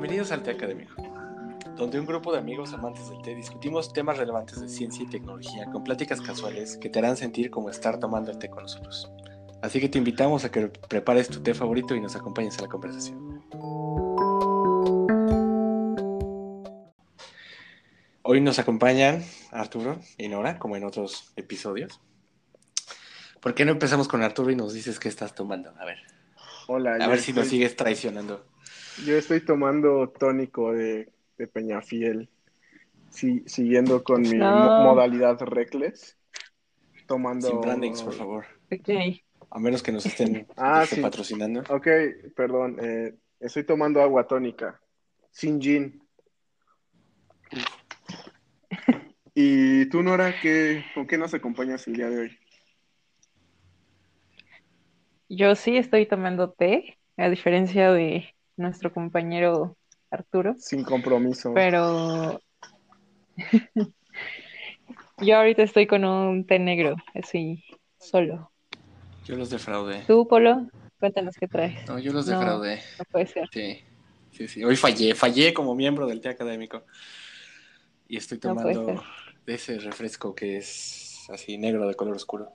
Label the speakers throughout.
Speaker 1: Bienvenidos al Té Académico, donde un grupo de amigos amantes del té discutimos temas relevantes de ciencia y tecnología con pláticas casuales que te harán sentir como estar tomando el té con nosotros. Así que te invitamos a que prepares tu té favorito y nos acompañes a la conversación. Hoy nos acompañan Arturo y Nora, como en otros episodios. ¿Por qué no empezamos con Arturo y nos dices qué estás tomando? A ver.
Speaker 2: Hola.
Speaker 1: A ver si nos sigues traicionando.
Speaker 2: Yo estoy tomando tónico de, de Peñafiel, sí, siguiendo con mi
Speaker 3: No.
Speaker 2: mo- modalidad reckless. Tomando.
Speaker 1: Sin brandings, por favor.
Speaker 3: Ok.
Speaker 1: A menos que nos estén
Speaker 2: Ah,
Speaker 1: este,
Speaker 2: sí.
Speaker 1: patrocinando.
Speaker 2: Ok, perdón. eh, estoy tomando agua tónica, sin gin. ¿Y tú, Nora, qué, con qué nos acompañas el día de hoy?
Speaker 3: Yo sí estoy tomando té, a diferencia de nuestro compañero Arturo,
Speaker 2: Sin compromiso.
Speaker 3: pero yo ahorita estoy con un té negro, así, solo.
Speaker 1: Yo los defraudé.
Speaker 3: ¿Tú, Polo? Cuéntanos qué traes.
Speaker 1: No, yo los defraudé.
Speaker 3: No puede ser.
Speaker 1: Sí, sí, sí. Hoy fallé, fallé como miembro del té académico. Y estoy tomando ese refresco que es así negro de color oscuro.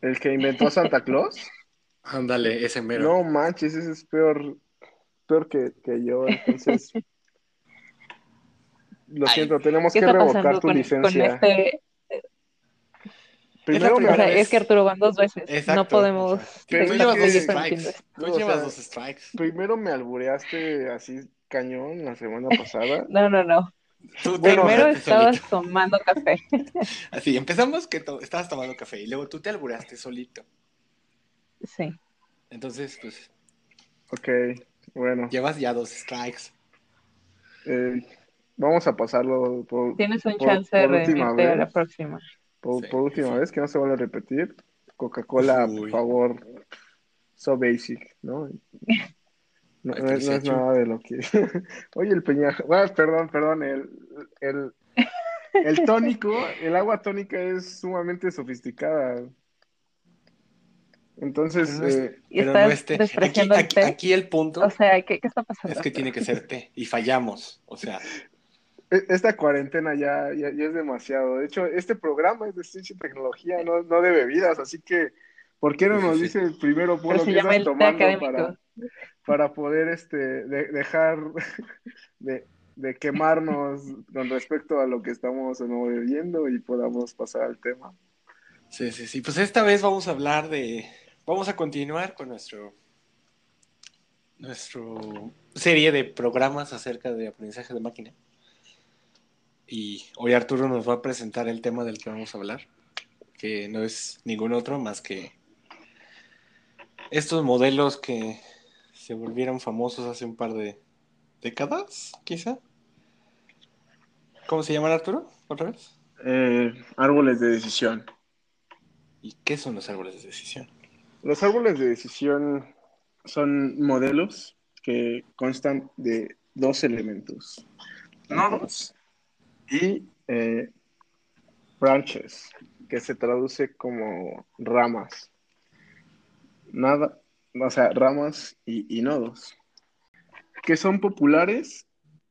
Speaker 2: ¿El que inventó Santa Claus?
Speaker 1: Ándale, ese mero.
Speaker 2: No manches, ese es peor, peor que, que yo, entonces. Lo
Speaker 1: Ay,
Speaker 2: siento, tenemos
Speaker 3: ¿Qué
Speaker 2: que revocar tu
Speaker 3: con, con
Speaker 2: licencia.
Speaker 3: este?
Speaker 2: Primero
Speaker 1: Es
Speaker 3: O sea, que Arturo van dos veces.
Speaker 1: Exacto.
Speaker 3: No podemos
Speaker 2: Pero
Speaker 1: Tú llevas dos strikes. Tú
Speaker 2: O
Speaker 1: llevas
Speaker 2: sea,
Speaker 1: dos strikes.
Speaker 2: primero me albureaste así cañón la semana pasada.
Speaker 3: No, no, no.
Speaker 1: Tú
Speaker 2: Bueno,
Speaker 3: Primero estabas
Speaker 1: solito.
Speaker 3: tomando café.
Speaker 1: Así, empezamos que to- estabas tomando café y luego tú te alburaste solito.
Speaker 3: Sí.
Speaker 1: Entonces, pues,
Speaker 2: Ok, bueno,
Speaker 1: llevas ya dos strikes.
Speaker 2: eh, vamos a pasarlo por,
Speaker 3: Tienes un
Speaker 2: Por-
Speaker 3: chance de
Speaker 2: última vez.
Speaker 3: la próxima.
Speaker 2: por,
Speaker 1: Sí,
Speaker 2: por última
Speaker 1: sí.
Speaker 2: vez, que no se vuelva a repetir. Coca-Cola, por favor, so basic, ¿no? No, es, no es
Speaker 1: Pelisacho.
Speaker 2: nada de lo que. Oye, el peñaja. Bueno, perdón, perdón. El, el, el tónico, el agua tónica es sumamente sofisticada. Entonces,
Speaker 1: Pero no es-
Speaker 2: eh,
Speaker 3: Y
Speaker 1: Pero
Speaker 3: estás
Speaker 1: no es té. Aquí,
Speaker 3: el
Speaker 1: aquí,
Speaker 3: té.
Speaker 1: aquí el punto
Speaker 3: O sea, ¿qué, qué está pasando?
Speaker 1: es que tiene que ser té y fallamos. O sea,
Speaker 2: e- esta cuarentena ya, ya, ya es demasiado. De hecho, este programa es de ciencia y tecnología, no, no de bebidas. Así que, ¿por qué no nos
Speaker 1: sí.
Speaker 2: dice primero por lo que
Speaker 3: el té
Speaker 2: tomando para, para poder este, de- dejar de, de quemarnos con respecto a lo que estamos o no bebiendo y podamos pasar al tema.
Speaker 1: sí, sí, sí. Pues esta vez vamos a hablar de. Vamos a continuar con nuestro. Nuestro serie de programas acerca de aprendizaje de máquina. Y hoy Arturo nos va a presentar el tema del que vamos a hablar, que no es ningún otro más que estos modelos que se volvieron famosos hace un par de décadas, quizá. ¿Cómo se llaman Arturo? ¿Otra vez?
Speaker 2: Eh, árboles de decisión.
Speaker 1: ¿Y qué son los árboles de decisión?
Speaker 2: Los árboles de decisión son modelos que constan de dos elementos, nodos y eh, branches, que se traduce como ramas. Nada, o sea, ramas y, y nodos, que son populares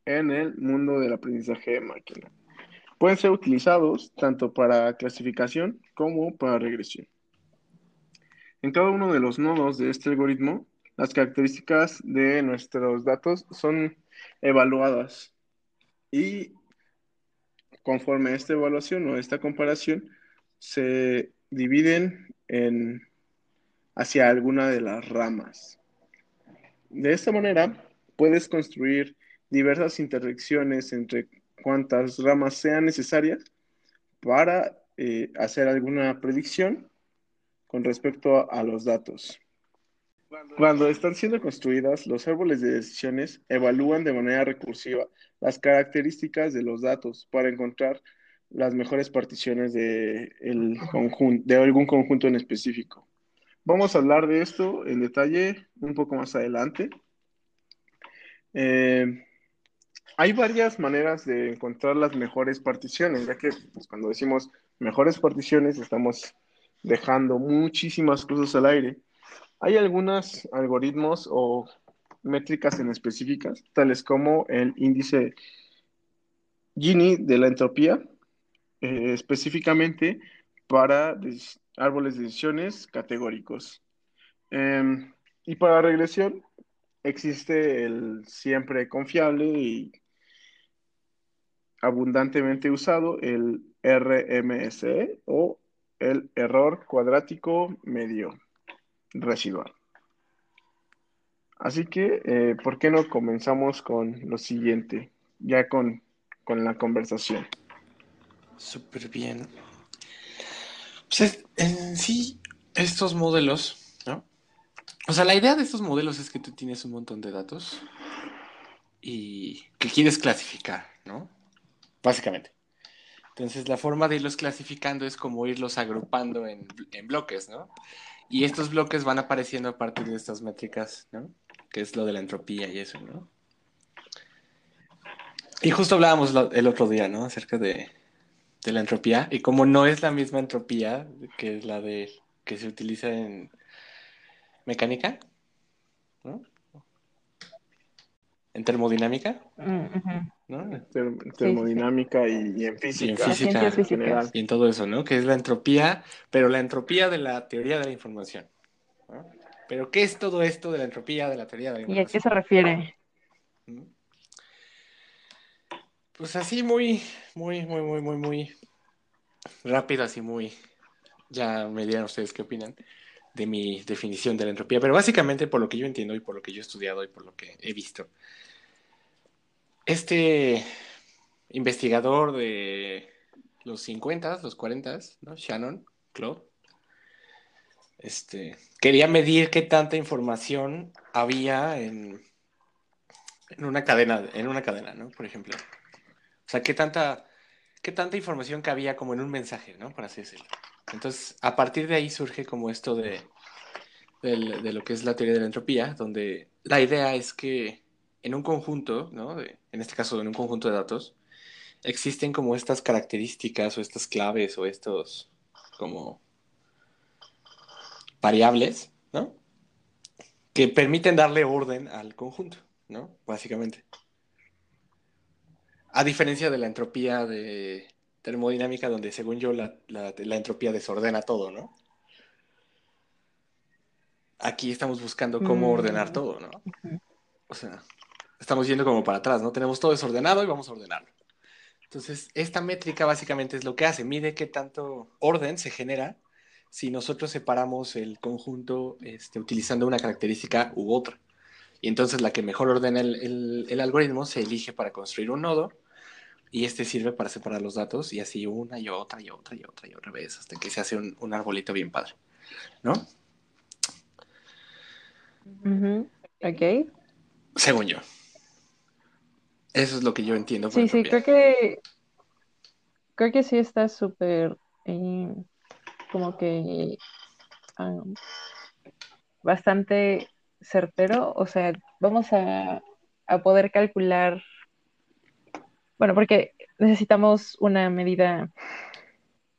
Speaker 2: en el mundo del aprendizaje de máquina. Pueden ser utilizados tanto para clasificación como para regresión. En cada uno de los nodos de este algoritmo, las características de nuestros datos son evaluadas y conforme a esta evaluación o esta comparación se dividen en hacia alguna de las ramas. De esta manera puedes construir diversas interacciones entre cuantas ramas sean necesarias para eh, hacer alguna predicción con respecto a, a los datos. Cuando están siendo construidas, los árboles de decisiones evalúan de manera recursiva las características de los datos para encontrar las mejores particiones de, el conjun- de algún conjunto en específico. Vamos a hablar de esto en detalle un poco más adelante. Eh, hay varias maneras de encontrar las mejores particiones, ya que pues, cuando decimos mejores particiones estamos dejando muchísimas cosas al aire. Hay algunos algoritmos o métricas en específicas, tales como el índice Gini de la entropía, eh, específicamente para árboles de decisiones categóricos. Em, y para regresión existe el siempre confiable y abundantemente usado, el RMSE o el error cuadrático medio residual. Así que, eh, ¿por qué no comenzamos con lo siguiente? Ya con, con la conversación.
Speaker 1: Súper bien. Pues en sí, estos modelos, ¿no? O sea, la idea de estos modelos es que tú tienes un montón de datos y que quieres clasificar, ¿no? Básicamente. Entonces, la forma de irlos clasificando es como irlos agrupando en, en bloques, ¿no? Y estos bloques van apareciendo a partir de estas métricas, ¿no? Que es lo de la entropía y eso, ¿no? Y justo hablábamos el otro día, ¿no? Acerca de, de la entropía y como no es la misma entropía que es la de que se utiliza en mecánica, ¿no? En termodinámica,
Speaker 2: ¿no? termodinámica Y, en física. Y en
Speaker 1: física Y en todo eso, ¿no? Que es la entropía, pero la entropía de la teoría de la información. Pero ¿qué es todo esto de la entropía de la teoría de la información?
Speaker 3: ¿Y a qué se refiere?
Speaker 1: Pues así muy, muy, muy, muy, muy, muy rápido, así muy. Ya me dirán ustedes qué opinan de mi definición de la entropía, pero básicamente por lo que yo entiendo y por lo que yo he estudiado y por lo que he visto. Este investigador de los 50, los 40, ¿no? Shannon, Claude, este, quería medir qué tanta información había en, en una cadena, en una cadena, ¿no? Por ejemplo. O sea, qué tanta, qué tanta información cabía como en un mensaje, ¿no? Por así decirlo. Entonces, a partir de ahí surge como esto de, de, lo que es la teoría de la entropía, donde la idea es que en un conjunto, ¿no? en este caso, en un conjunto de datos, existen como estas características o estas claves o estos como variables, ¿no? Que permiten darle orden al conjunto, ¿no? Básicamente. A diferencia de la entropía de termodinámica, donde según yo la, entropía desordena todo, ¿no? Aquí estamos buscando cómo mm. ordenar todo, ¿no? O sea, estamos yendo como para atrás, ¿no? Tenemos todo desordenado y vamos a ordenarlo. Entonces, esta métrica básicamente es lo que hace, mide qué tanto orden se genera si nosotros separamos el conjunto este, utilizando una característica u otra. Y entonces la que mejor ordena el algoritmo se elige para construir un nodo y este sirve para separar los datos y así una y otra y otra y otra y otra vez hasta que se hace un, arbolito bien padre, ¿no?
Speaker 3: Ok.
Speaker 1: Según yo. Eso es lo que yo entiendo.
Speaker 3: sí, sí, creo que creo que sí está súper eh, como que bastante certero. O sea, vamos a, a poder calcular bueno, porque necesitamos una medida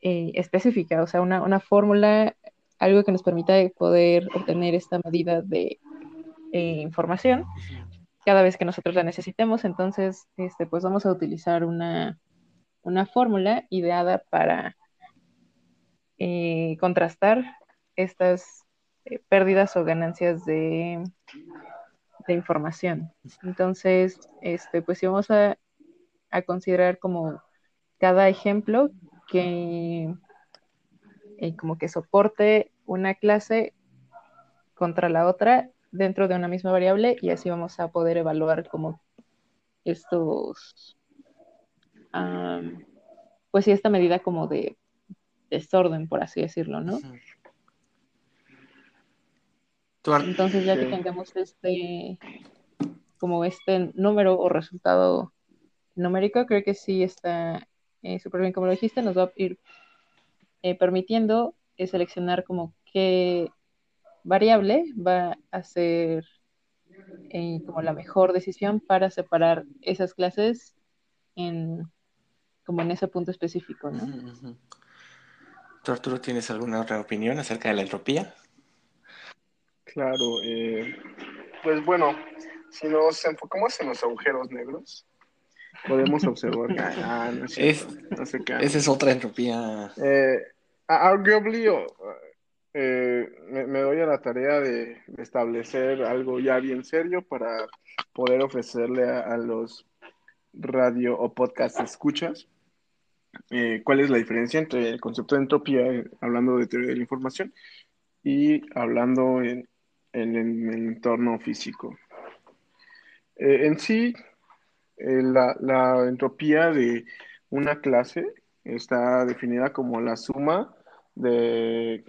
Speaker 3: eh, específica, o sea, una, fórmula, algo que nos permita poder obtener esta medida de eh, información cada vez que nosotros la necesitemos. Entonces, este, pues vamos a utilizar una, fórmula ideada para eh, contrastar estas pérdidas o ganancias de, de información. Entonces, este, pues si vamos a a considerar como cada ejemplo que eh, como que soporte una clase contra la otra dentro de una misma variable y así vamos a poder evaluar como estos pues sí esta medida como de desorden por así decirlo no entonces ya que tengamos este como este número o resultado numérico, creo que sí está eh, súper bien como lo dijiste, nos va a ir eh, permitiendo eh, seleccionar como qué variable va a ser como la mejor decisión para separar esas clases en como en ese punto específico, ¿no?
Speaker 1: ¿Tú, Arturo, tienes alguna otra opinión acerca de la entropía?
Speaker 2: Claro, pues bueno, si nos enfocamos en los agujeros negros, podemos observar que ah, no es
Speaker 1: Es-
Speaker 2: no sé qué.
Speaker 1: Esa es otra entropía.
Speaker 2: Eh, arguably, o, eh, me, doy a la tarea de, establecer algo ya bien serio para poder ofrecerle a, los radio o podcast escuchas eh, cuál es la diferencia entre el concepto de entropía, eh, hablando de teoría de la información, y hablando en, el entorno físico. En sí, la, la entropía de una clase está definida como la suma de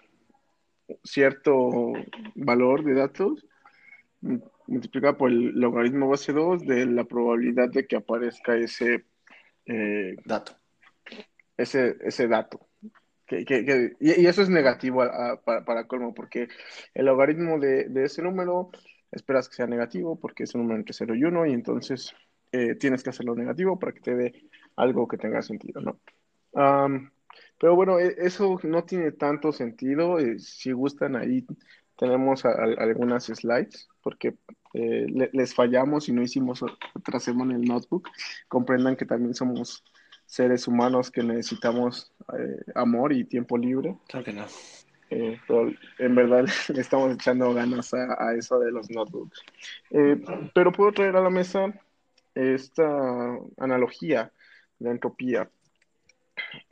Speaker 2: cierto valor de datos m- multiplicada por el logaritmo base 2 de la probabilidad de que aparezca ese, eh,
Speaker 1: Dato.
Speaker 2: ese, ese dato. Que, que- que- y, eso es negativo a- a- para, para colmo, porque el logaritmo de, de ese número esperas que sea negativo, porque es un número entre 0 y 1, y entonces eh, tienes que hacerlo negativo para que te dé algo que tenga sentido, ¿no? Am, pero bueno, e- eso no tiene tanto sentido. eh, si gustan, ahí tenemos a- a- algunas slides, porque eh, le- les fallamos y no hicimos otra semana el notebook. Comprendan que también somos seres humanos que necesitamos eh, amor y tiempo libre.
Speaker 1: Claro que no.
Speaker 2: Eh, pero en verdad le estamos echando ganas a, a eso de los notebooks. Pero puedo traer a la mesa esta analogía de entropía.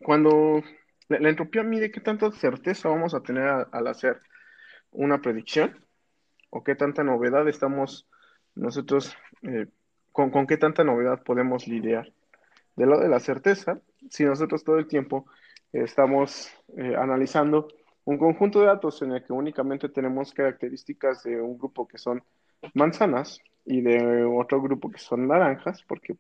Speaker 2: Cuando la, entropía mide qué tanta certeza vamos a tener al hacer una predicción o qué tanta novedad estamos nosotros, eh, con, con qué tanta novedad podemos lidiar. De lo de la certeza, si nosotros todo el tiempo estamos eh, analizando un conjunto de datos en el que únicamente tenemos características de un grupo que son manzanas y de otro grupo que son naranjas, porque,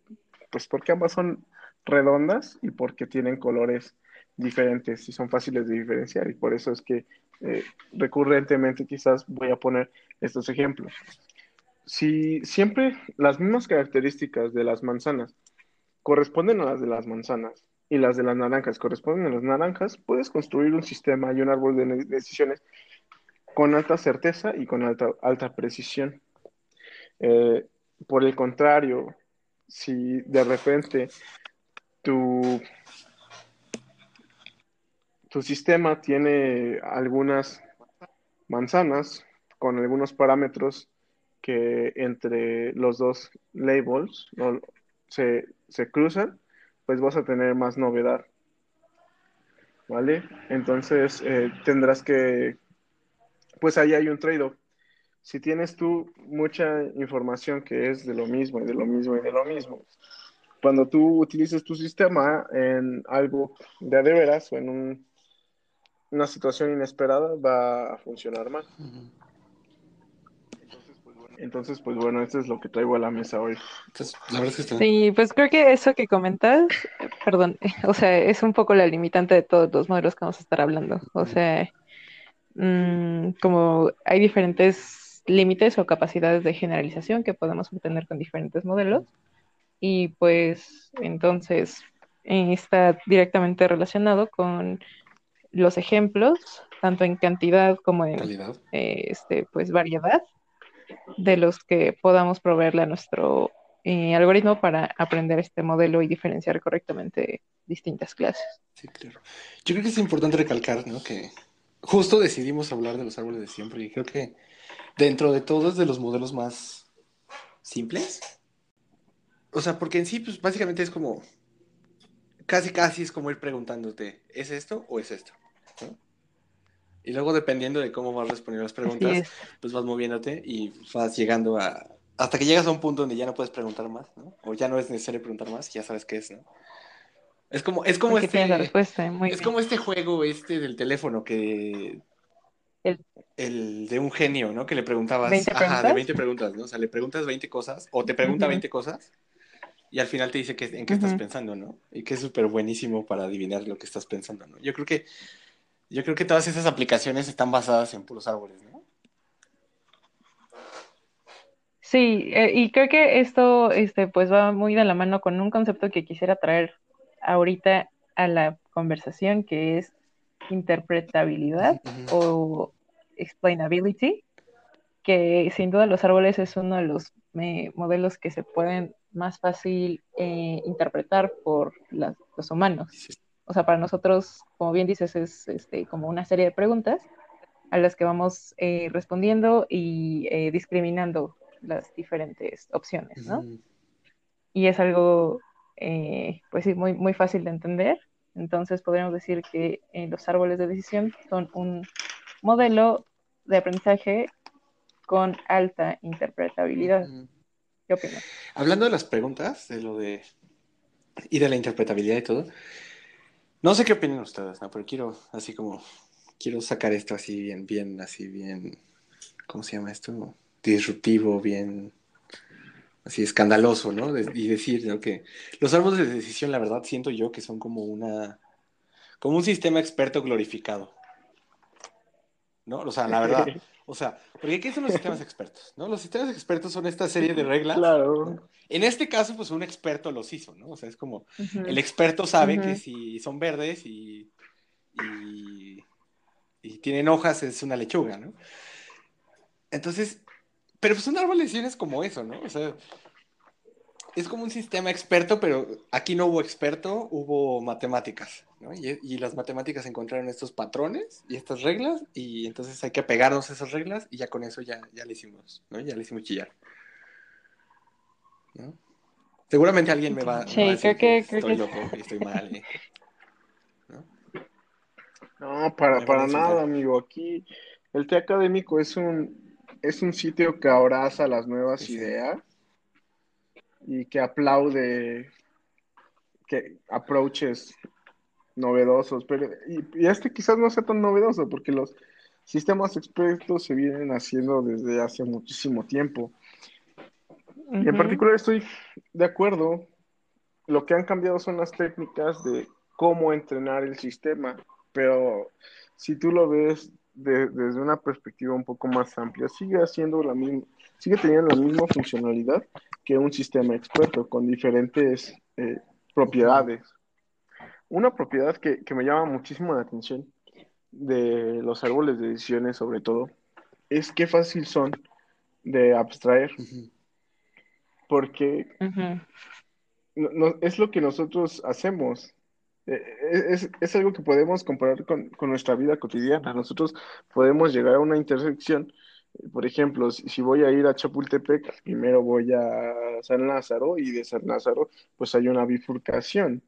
Speaker 2: pues porque ambas son redondas y porque tienen colores diferentes y son fáciles de diferenciar. Y por eso es que eh, recurrentemente quizás voy a poner estos ejemplos. Si siempre las mismas características de las manzanas corresponden a las de las manzanas y las de las naranjas corresponden a las naranjas, puedes construir un sistema y un árbol de ne- decisiones con alta certeza y con alta, alta precisión. Eh, por el contrario, si de repente tu, tu sistema tiene algunas manzanas con algunos parámetros que entre los dos labels ¿no? se, se cruzan, pues vas a tener más novedad. ¿Vale? Entonces eh, tendrás que, pues ahí hay un trade-off. Si tienes tú mucha información que es de lo mismo y de lo mismo y de lo mismo, cuando tú utilices tu sistema en algo de de veras o en un- una situación inesperada, va a funcionar mal.
Speaker 1: Ujú.
Speaker 2: Entonces, pues bueno, esto es lo que traigo a la mesa hoy.
Speaker 1: Entonces, la verdad es que está.
Speaker 3: Sí, pues creo que eso que comentas, perdón, o sea, es un poco la limitante de todos los modelos que vamos a estar hablando. O sea, mm, como hay diferentes límites o capacidades de generalización que podemos obtener con diferentes modelos, y pues entonces eh, está directamente relacionado con los ejemplos, tanto en cantidad como en eh, este, pues variedad de los que podamos proveerle a nuestro eh, algoritmo para aprender este modelo y diferenciar correctamente distintas clases.
Speaker 1: Sí, claro. Yo creo que es importante recalcar, ¿no? Que justo decidimos hablar de los árboles de siempre y creo que dentro de todo es de los modelos más simples. O sea, porque en sí, pues básicamente es como, casi casi es como ir preguntándote, ¿es esto o es esto? ¿No? Y luego dependiendo de cómo vas respondiendo las preguntas,
Speaker 3: es.
Speaker 1: pues vas moviéndote y vas llegando a, hasta que llegas a un punto donde ya no puedes preguntar más, ¿no? O ya no es necesario preguntar más, ya sabes qué es, ¿no? Es como, es como
Speaker 3: Porque
Speaker 1: este...
Speaker 3: la respuesta. Muy
Speaker 1: Es
Speaker 3: bien.
Speaker 1: como este juego este del teléfono que...
Speaker 3: El-
Speaker 1: El de un genio, ¿no? Que le preguntabas...
Speaker 3: 20
Speaker 1: Ajá, de
Speaker 3: preguntas.
Speaker 1: 20 preguntas, ¿no? O sea, le preguntas 20 cosas o te pregunta
Speaker 3: Ujú.
Speaker 1: 20 cosas y al final te dice que, en qué estás pensando, ¿no? Y que es súper buenísimo para adivinar lo que estás pensando, ¿no? Yo creo que... Yo creo que todas esas aplicaciones están basadas en puros árboles, ¿no?
Speaker 3: Sí, eh, y creo que esto este, pues va muy de la mano con un concepto que quisiera traer ahorita a la conversación, que es interpretabilidad o explainability, que sin duda los árboles es uno de los eh, modelos que se pueden más fácil eh, interpretar por los humanos. O sea, para nosotros, como bien dices, es este, como una serie de preguntas a las que vamos eh, respondiendo y discriminando las diferentes opciones, ¿no? Y es algo, pues sí, muy, muy fácil de entender. Entonces podríamos decir que los árboles de decisión son un modelo de aprendizaje con alta interpretabilidad. ¿Qué opinas?
Speaker 1: Hablando de las preguntas, de lo de y de la interpretabilidad y todo, no sé qué opinan ustedes, ¿no? Pero quiero, así como, quiero sacar esto así bien, bien, así bien, ¿cómo se llama esto? Disruptivo, bien, así escandaloso, ¿no? y decir, ¿no? Que los árboles de decisión, la verdad, siento yo que son como una, como un sistema experto glorificado. ¿no? O sea, la verdad. O sea, porque ¿qué son los sistemas expertos? ¿no? Los sistemas expertos son esta serie de reglas.
Speaker 2: Claro.
Speaker 1: En este caso, pues un experto los hizo, ¿no? O sea, es como, el experto sabe que si son verdes y, y, y, tienen hojas, es una lechuga, ¿no? Entonces, pero pues un árbol de decisiones como eso, ¿no? O sea, es como un sistema experto, pero aquí no hubo experto, hubo matemáticas, ¿no? Y, las matemáticas encontraron estos patrones y estas reglas, y entonces hay que pegarnos a esas reglas, y ya con eso ya, ya le hicimos, ¿no? Ya le hicimos chillar. ¿no? Seguramente alguien me va, a decir que, estoy loco y estoy mal. ¿eh?
Speaker 2: ¿no? no, para, para nada, amigo. Aquí el T académico es un, es un sitio que abraza las nuevas ideas y que aplaude que approaches novedosos, pero y, este quizás no sea tan novedoso porque los sistemas expertos se vienen haciendo desde hace muchísimo tiempo. Y en particular estoy de acuerdo, lo que han cambiado son las técnicas de cómo entrenar el sistema, pero si tú lo ves desde una perspectiva un poco más amplia, sigue haciendo la misma, sigue teniendo la misma funcionalidad que un sistema experto con diferentes eh, propiedades. Una propiedad que, me llama muchísimo la atención de los árboles de decisiones, sobre todo, es qué fácil son de abstraer. Porque es lo que nosotros hacemos. Eh, es, es, algo que podemos comparar con, con, nuestra vida cotidiana. Nosotros podemos llegar a una intersección por ejemplo, si, voy a ir a Chapultepec, primero voy a San Lázaro y de San Lázaro pues hay una bifurcación.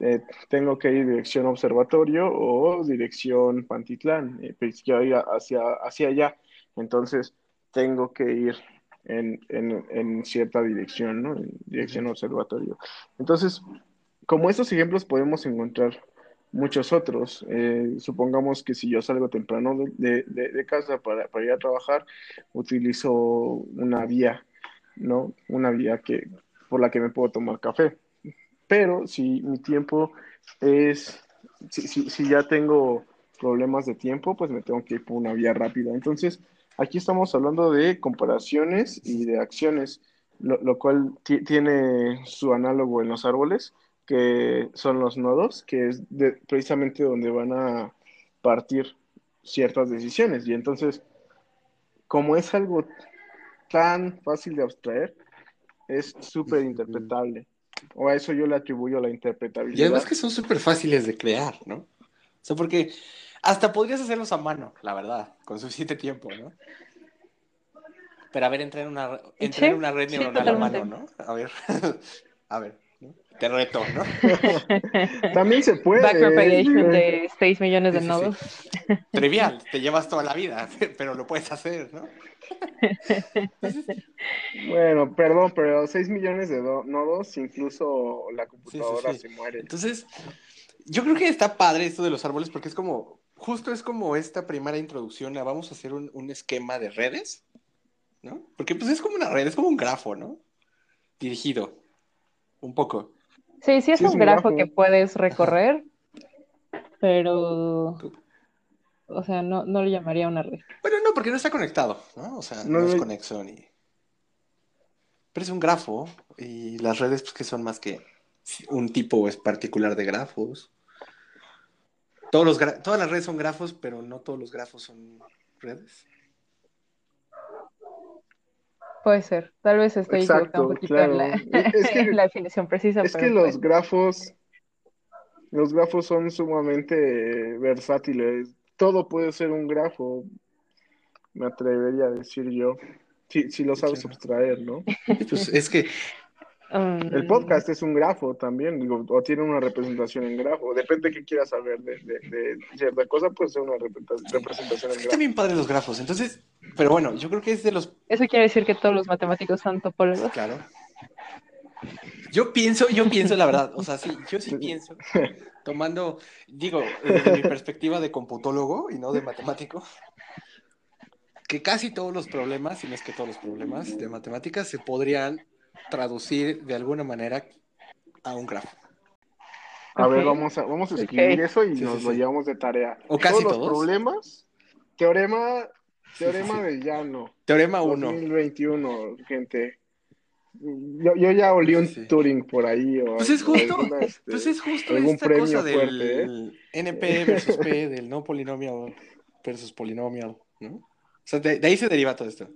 Speaker 2: Eh, tengo que ir dirección observatorio o dirección Pantitlán, eh, pues quiero ir hacia, hacia allá. Entonces tengo que ir en, en, cierta dirección, ¿no? En dirección observatorio. Entonces, como estos ejemplos podemos encontrar muchos otros. Eh, supongamos que si yo salgo temprano de, casa para, ir a trabajar, utilizo una vía, ¿no? Una vía que, por la que me puedo tomar café. Pero si mi tiempo es, si, ya tengo problemas de tiempo, pues me tengo que ir por una vía rápida. Entonces, aquí estamos hablando de comparaciones y de acciones, lo, lo cual tiene su análogo en los árboles que son los nodos, que es precisamente donde van a partir ciertas decisiones. Y entonces, como es algo tan fácil de abstraer, es súper interpretable. O a eso yo le atribuyo la interpretabilidad.
Speaker 1: Y además que son súper fáciles de crear, ¿no? O sea, porque hasta podrías hacerlos a mano, la verdad, con suficiente tiempo, ¿no? Pero a ver, entrar en una, entrar en una red neuronal a mano, ¿no? A ver, a ver te reto, ¿no?
Speaker 2: También se puede.
Speaker 3: Backpropagation de 6 millones de nodos.
Speaker 1: Trivial, te llevas toda la vida, pero lo puedes hacer, ¿no?
Speaker 2: bueno, perdón, pero 6 millones de nodos, incluso la computadora se muere.
Speaker 1: Entonces, yo creo que está padre esto de los árboles porque es como, justo es como esta primera introducción vamos a hacer un, un esquema de redes, ¿no? Porque pues es como una red, es como un grafo, ¿no? Dirigido, un poco.
Speaker 3: Sí, sí es, un, grafo, que puedes recorrer, pero... O sea, no, no le llamaría una red.
Speaker 1: Bueno, no, porque no está conectado, ¿no? O sea, no, es conexión ni... Pero es un grafo y las redes pues que son más que un tipo es particular de grafos. Todos los Todas las redes son grafos, pero no todos los grafos son redes.
Speaker 3: Puede ser. Tal vez estoy equivocado un
Speaker 2: Exacto,
Speaker 3: poquito en la,
Speaker 2: claro. Es que,
Speaker 3: en la definición precisa,
Speaker 2: es que los grafos, los grafos son sumamente versátiles. Todo puede ser un grafo, me atrevería a decir yo, si, si lo sabes abstraer, ¿no?
Speaker 1: Pues es que
Speaker 2: El podcast es un grafo también, digo, o tiene una representación en grafo. Depende de qué quieras saber de, de- de cierta cosa, puede ser una representa- representación en grafo.
Speaker 1: también padre los grafos. Entonces, pero bueno, yo creo que es de los
Speaker 3: Eso quiere decir que todos los matemáticos son topólogos.
Speaker 1: Claro. Yo pienso, yo pienso la verdad, o sea, sí, yo sí pienso, tomando, digo, desde mi perspectiva de computólogo y no de matemático, que casi todos los problemas, si no es que todos los problemas de matemáticas, se podrían traducir de alguna manera a un grafo.
Speaker 2: A ver, vamos a, vamos a escribir eso y
Speaker 1: Sí,
Speaker 2: nos
Speaker 1: sí,
Speaker 2: lo
Speaker 1: sí.
Speaker 2: llevamos de tarea.
Speaker 1: O casi
Speaker 2: todos
Speaker 1: todos.
Speaker 2: los problemas, teorema, teorema
Speaker 1: sí, sí.
Speaker 2: de llano,
Speaker 1: Teorema 1.
Speaker 2: 2021, gente. Yo, yo ya olí un. Turing por ahí o,
Speaker 1: Pues es justo,
Speaker 2: alguna, este,
Speaker 1: pues es justo esta cosa del
Speaker 2: fuerte, ¿eh?
Speaker 1: NP versus P, del no polinomial versus polinomial, ¿no? O sea, de, de ahí se deriva todo esto.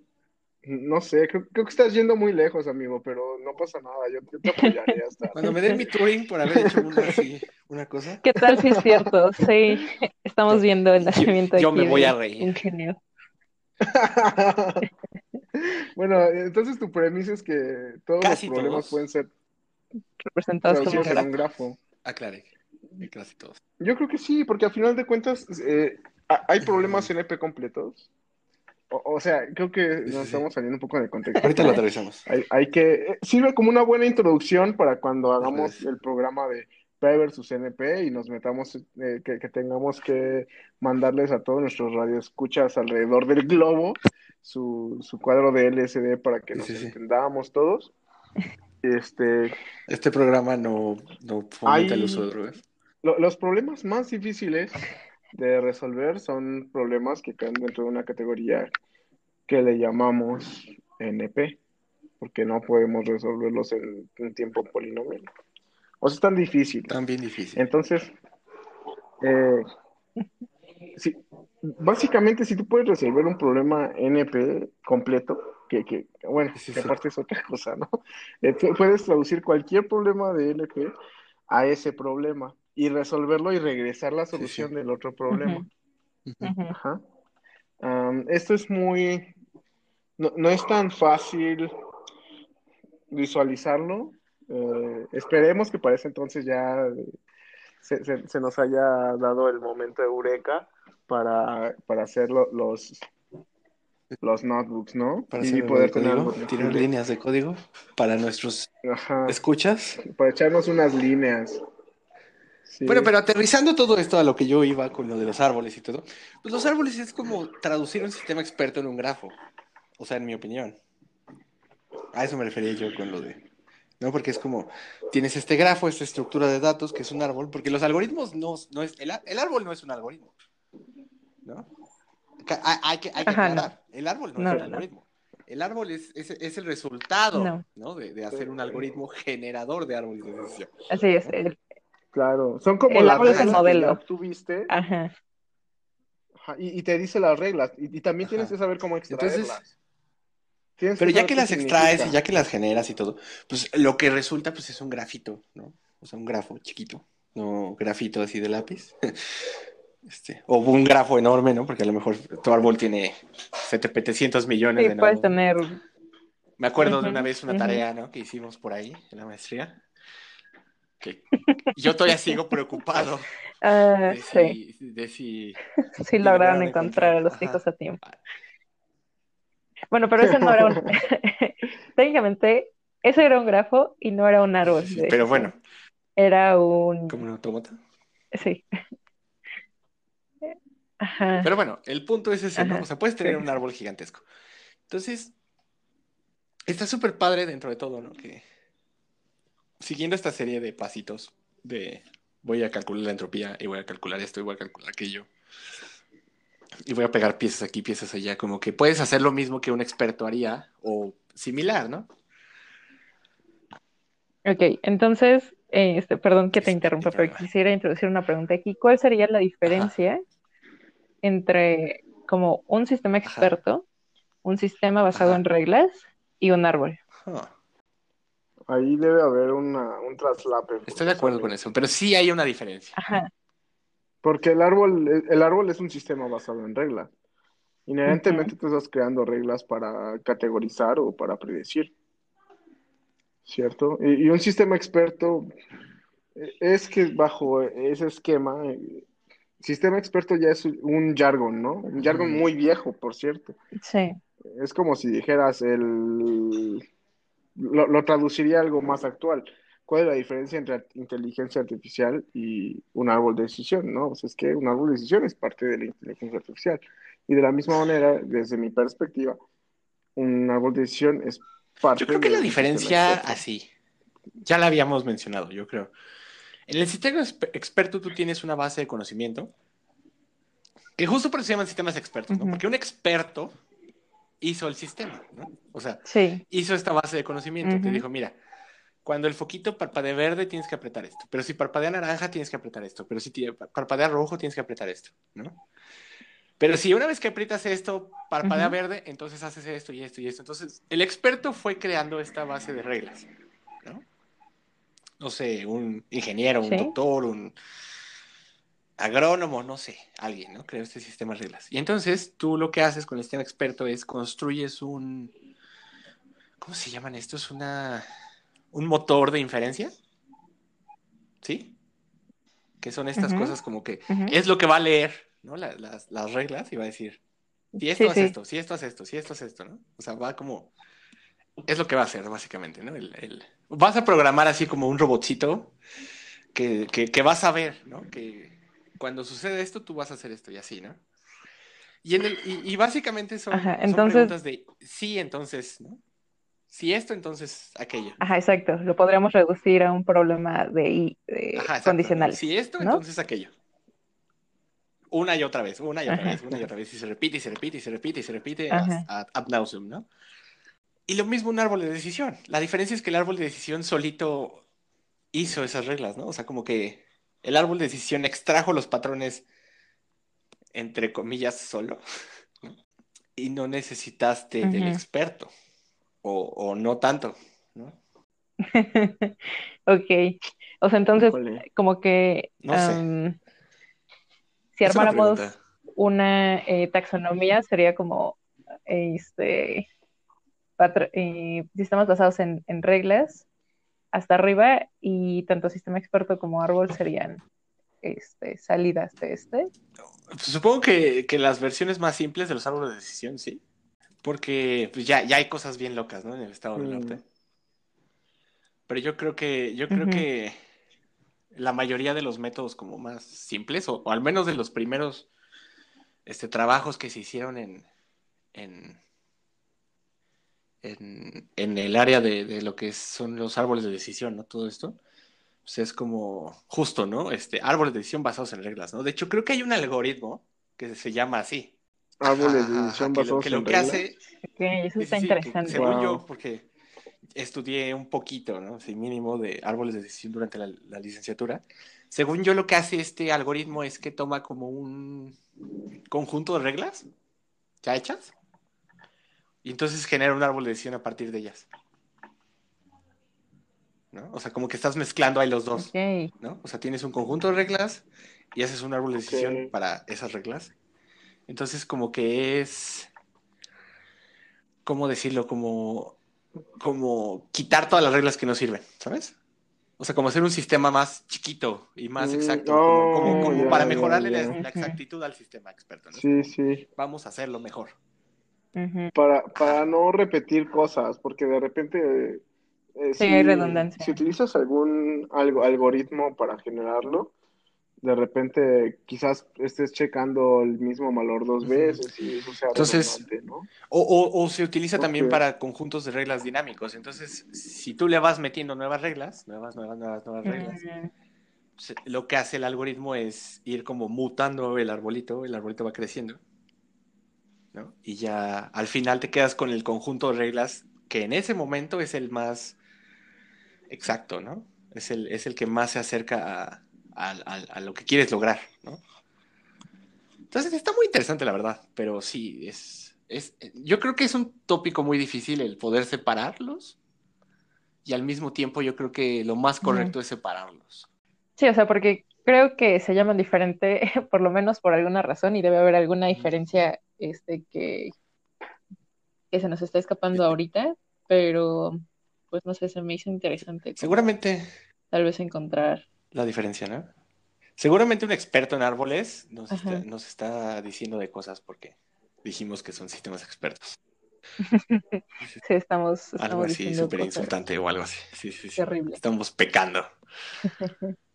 Speaker 2: No sé, creo, creo que estás yendo muy lejos, amigo, pero no pasa nada, yo, yo te apoyaré hasta.
Speaker 1: Cuando me den mi Turing por haber hecho una, así, una cosa,
Speaker 3: ¿Qué tal si es cierto? Sí, estamos viendo el
Speaker 1: Yo-
Speaker 3: nacimiento
Speaker 1: yo
Speaker 3: aquí
Speaker 1: me voy
Speaker 3: de
Speaker 1: a reír.
Speaker 3: un genio.
Speaker 2: Bueno, entonces tu premisa es que todos
Speaker 1: Casi
Speaker 2: los problemas
Speaker 1: todos.
Speaker 2: pueden ser
Speaker 3: Representados como
Speaker 2: en un grafo.
Speaker 1: aclaré. Casi todos.
Speaker 2: Yo creo que sí, porque al final de cuentas eh, ha- hay problemas NP completos. O, o sea, creo que
Speaker 1: sí,
Speaker 2: nos
Speaker 1: sí.
Speaker 2: estamos saliendo un poco del contexto.
Speaker 1: Ahorita lo aterrizamos.
Speaker 2: Hay, hay que, eh, sirve como una buena introducción para cuando hagamos el programa de P versus NP y nos metamos, eh, que, que tengamos que mandarles a todos nuestros radioescuchas alrededor del globo su, su cuadro de LSD para que nos entendamos todos. Este,
Speaker 1: Este programa no, no fomenta el uso de drogas.
Speaker 2: lo- los problemas más difíciles de resolver son problemas que caen dentro de una categoría que le llamamos NP, porque no podemos resolverlos en un tiempo polinomial. O sea, es tan difícil.
Speaker 1: También difícil.
Speaker 2: Entonces, eh, sí, básicamente si tú puedes resolver un problema NP completo, que, que bueno,
Speaker 1: Sí,
Speaker 2: que
Speaker 1: sí.
Speaker 2: aparte es otra cosa, ¿no? Eh, pu- puedes traducir cualquier problema de NP a ese problema y resolverlo y regresar la
Speaker 1: Sí, sí.
Speaker 2: solución del otro problema. Ajá. Esto es muy, no, no es tan fácil visualizarlo. Eh, esperemos que para ese entonces ya eh, se, se- se nos haya dado el momento de eureka para, para hacer lo- los, los notebooks, ¿no?
Speaker 1: Para
Speaker 2: y poder tener
Speaker 1: código,
Speaker 2: algo
Speaker 1: tirar líneas de código para nuestros
Speaker 2: Ajá,
Speaker 1: escuchas.
Speaker 2: para echarnos unas líneas. Sí.
Speaker 1: Bueno, pero aterrizando todo esto a lo que yo iba con lo de los árboles y todo, pues los árboles es como traducir un sistema experto en un grafo. O sea, en mi opinión. A eso me refería yo con lo de. ¿No? Porque es como, tienes este grafo, esta estructura de datos, que es un árbol, porque los algoritmos no, no es. El, el árbol no es un algoritmo. ¿No? Hay, hay que, hay que
Speaker 3: Ajá, no.
Speaker 1: El árbol no,
Speaker 3: No,
Speaker 1: es un
Speaker 3: no, no.
Speaker 1: algoritmo. El árbol es, es, es el resultado
Speaker 3: No.
Speaker 1: ¿no? De, de hacer un algoritmo generador de árboles de decisión.
Speaker 3: Así es. el-
Speaker 2: Claro, son como
Speaker 3: El
Speaker 2: las
Speaker 3: árbol es el
Speaker 2: reglas que
Speaker 3: modelo.
Speaker 2: ya obtuviste
Speaker 3: Ajá.
Speaker 2: Ajá, y, y te dice las reglas y, y también tienes que saber cómo extraerlas.
Speaker 1: Entonces,
Speaker 2: Tienes
Speaker 1: Pero ya que las extraes y ya que las generas y todo, pues lo que resulta pues es un grafito, ¿no? O sea, un grafo chiquito, no grafito así de lápiz. Este, o un grafo enorme, ¿no? Porque a lo mejor tu árbol tiene 700 millones
Speaker 3: Sí,
Speaker 1: de
Speaker 3: puedes tener.
Speaker 1: Me acuerdo de una vez una tarea, ¿no? Que hicimos por ahí en la maestría. Que yo todavía sigo preocupado
Speaker 3: ah,
Speaker 1: de
Speaker 3: sí,
Speaker 1: si, de si
Speaker 3: sí lograron
Speaker 1: lograron
Speaker 3: encontrar a los
Speaker 1: encontrar.
Speaker 3: chicos a tiempo. Bueno, pero ese no era un. Técnicamente, ese era un grafo y no era un árbol.
Speaker 1: Sí, pero bueno,
Speaker 3: Era un.
Speaker 1: como un autómata.
Speaker 3: Sí. Ajá.
Speaker 1: Pero bueno, el punto es ese, ¿no?
Speaker 3: Ajá,
Speaker 1: O sea, puedes tener
Speaker 3: sí.
Speaker 1: un árbol gigantesco. Entonces, está súper padre dentro de todo, ¿no? Que siguiendo esta serie de pasitos de voy a calcular la entropía y voy a calcular esto y voy a calcular aquello. Y voy a pegar piezas aquí, piezas allá, como que puedes hacer lo mismo que un experto haría o similar, ¿no?
Speaker 3: Ok, entonces, eh, este, perdón que te
Speaker 1: Este,
Speaker 3: interrumpa, pero quisiera introducir una pregunta aquí. ¿Cuál sería la diferencia entre como un sistema
Speaker 1: Ajá.
Speaker 3: experto, un sistema basado
Speaker 1: Ajá.
Speaker 3: en reglas y un árbol.
Speaker 1: Ah,
Speaker 2: Ahí debe haber una, un traslape.
Speaker 1: Estoy de acuerdo con eso, pero sí hay una diferencia.
Speaker 3: Ajá.
Speaker 2: Porque el árbol, el árbol es un sistema basado en reglas. Inherentemente tú estás creando reglas para categorizar o para predecir. ¿Cierto? Y, y un sistema experto eh, es que bajo ese esquema, eh, sistema experto ya es un jargon, ¿no? Un jargon muy viejo, por cierto.
Speaker 3: Sí.
Speaker 2: Es como si dijeras el... Lo, lo traduciría a algo más actual. ¿Cuál es la diferencia entre inteligencia artificial y un árbol de decisión? ¿no? O sea, es que un árbol de decisión es parte de la inteligencia artificial. Y de la misma manera, desde mi perspectiva, un árbol de decisión es parte
Speaker 1: Yo creo que
Speaker 2: de
Speaker 1: la diferencia, así, ya la habíamos mencionado, yo creo. En el sistema exper- experto tú tienes una base de conocimiento, que justo por eso se llaman sistemas expertos. Porque un experto hizo el sistema, ¿no? O sea,
Speaker 3: Sí.
Speaker 1: hizo esta base de conocimiento, te
Speaker 3: Ujú.
Speaker 1: dijo, mira, cuando el foquito parpadea verde tienes que apretar esto, pero si parpadea naranja tienes que apretar esto, pero si parpadea rojo tienes que apretar esto, ¿no? Pero si una vez que aprietas esto, parpadea verde, entonces haces esto y esto y esto. Entonces, el experto fue creando esta base de reglas, ¿no? No sé, un ingeniero, un
Speaker 3: Sí.
Speaker 1: doctor, un agrónomo, no sé, alguien, ¿no? Creó este sistema de reglas. Y entonces, tú lo que haces con el sistema experto es construyes un... ¿Cómo se llaman estos? Una... Un motor de inferencia. ¿Sí? Que son estas cosas como que es lo que va a leer, ¿no? La- las, las reglas y va a decir, si esto
Speaker 3: Sí,
Speaker 1: hace
Speaker 3: sí.
Speaker 1: esto, si esto hace esto, si esto hace esto, ¿no? O sea, va como, es lo que va a hacer, básicamente, ¿no? El, el- Vas a programar así como un robotcito que, que, que vas a ver, ¿no? Que cuando sucede esto, tú vas a hacer esto y así, ¿no? Y, en el, y, y básicamente son,
Speaker 3: Ajá,
Speaker 1: son
Speaker 3: entonces-
Speaker 1: preguntas de sí, entonces, ¿no? Si esto, entonces aquello.
Speaker 3: Ajá, exacto. Lo podríamos reducir a un problema de, de
Speaker 1: Ajá, exacto.
Speaker 3: condicionales.
Speaker 1: Si esto,
Speaker 3: ¿no?
Speaker 1: entonces aquello. Una y otra vez, una y otra
Speaker 3: Ajá.
Speaker 1: vez, una y otra vez. Y se repite, y se repite, y se repite, y se repite ad nauseum, ¿no? Y lo mismo un árbol de decisión. La diferencia es que el árbol de decisión solito hizo esas reglas, ¿no? O sea, como que el árbol de decisión extrajo los patrones, entre comillas, solo. Y no necesitaste del experto. O, o no tanto, ¿no?
Speaker 3: Ok. O sea, entonces,
Speaker 2: Híjole.
Speaker 3: como que
Speaker 1: No sé.
Speaker 3: am, si
Speaker 1: Es
Speaker 3: armáramos una eh, taxonomía, sería como este eh, sistemas basados en, en reglas hasta arriba y tanto sistema experto como árbol serían este, salidas de este.
Speaker 1: Supongo que, que las versiones más simples de los árboles de decisión, sí. Porque pues, ya, ya hay cosas bien locas, ¿no? En el estado del
Speaker 2: Mm.
Speaker 1: norte. Pero yo creo que, yo creo que la mayoría de los métodos como más simples, o, o al menos de los primeros este, trabajos que se hicieron en, en, en, en el área de, de lo que son los árboles de decisión, ¿no? Todo esto. Pues es como justo, ¿no? Este, árboles de decisión basados en reglas, ¿no? De hecho, creo que hay un algoritmo que se llama así.
Speaker 2: Árboles de
Speaker 1: Ajá,
Speaker 2: decisión
Speaker 1: lo,
Speaker 2: basados
Speaker 1: que, lo
Speaker 2: en
Speaker 1: que
Speaker 2: reglas.
Speaker 1: hace,
Speaker 3: eso está
Speaker 1: sí, sí, que
Speaker 3: interesante.
Speaker 1: según
Speaker 2: Wow.
Speaker 1: yo, porque estudié un poquito, ¿no? Sí, mínimo de árboles de decisión durante la, la licenciatura. Según yo, lo que hace este algoritmo es que toma como un conjunto de reglas ya hechas y entonces genera un árbol de decisión a partir de ellas. ¿No? O sea, como que estás mezclando ahí los dos. ¿no? O sea, tienes un conjunto de reglas y haces un árbol de decisión para esas reglas. Entonces, como que es, ¿cómo decirlo? Como, como quitar todas las reglas que no sirven, ¿sabes? O sea, como hacer un sistema más chiquito y más
Speaker 2: Mm,
Speaker 1: exacto,
Speaker 2: oh,
Speaker 1: como, como- como
Speaker 3: ya,
Speaker 1: para mejorarle la, exactitud al sistema experto. ¿no?
Speaker 2: Sí, sí.
Speaker 1: Vamos a hacerlo mejor.
Speaker 2: Para, para no repetir cosas, porque de repente, eh,
Speaker 3: Sí, hay redundancia.
Speaker 2: si utilizas algún algo, algoritmo para generarlo, de repente quizás estés checando el mismo valor dos veces y eso sea
Speaker 1: Entonces,
Speaker 2: ¿no?
Speaker 1: O, o- o se utiliza también para conjuntos de reglas dinámicos. Entonces, si tú le vas metiendo nuevas reglas, nuevas, nuevas, nuevas, nuevas reglas, lo que hace el algoritmo es ir como mutando el arbolito, el arbolito va creciendo, ¿no? Y ya al final te quedas con el conjunto de reglas que en ese momento es el más exacto, ¿no? Es el, es el que más se acerca a, a- a- a lo que quieres lograr, ¿no? Entonces está muy interesante, la verdad, pero sí, es, Es, yo creo que es un tópico muy difícil el poder separarlos y al mismo tiempo yo creo que lo más correcto es separarlos.
Speaker 3: Sí, o sea, porque creo que se llaman diferente, por lo menos por alguna razón, y debe haber alguna diferencia este, que, que se nos está escapando ahorita, pero pues no sé, se me hizo interesante.
Speaker 1: Seguramente.
Speaker 3: Tal vez encontrar.
Speaker 1: La diferencia, ¿no? Seguramente un experto en árboles nos está, nos está, diciendo de cosas porque dijimos que son sistemas expertos.
Speaker 3: sí, estamos.
Speaker 1: algo así súper insultante o algo así. Sí, sí, sí.
Speaker 3: Terrible.
Speaker 1: Estamos pecando.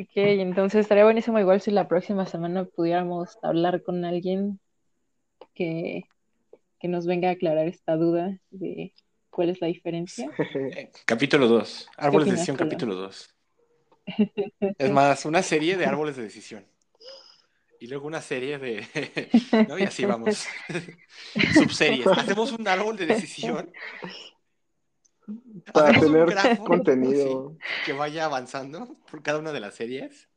Speaker 3: ok, entonces estaría buenísimo igual si la próxima semana pudiéramos hablar con alguien que, que nos venga a aclarar esta duda de cuál es la diferencia.
Speaker 1: capítulo 2. Árboles de decisión, capítulo 2. Es más, una serie de árboles de decisión. Y luego una serie de. ¿no? Y así vamos. Subseries. Hacemos un árbol de decisión.
Speaker 2: Para tener contenido.
Speaker 1: que vaya avanzando por cada una de las series.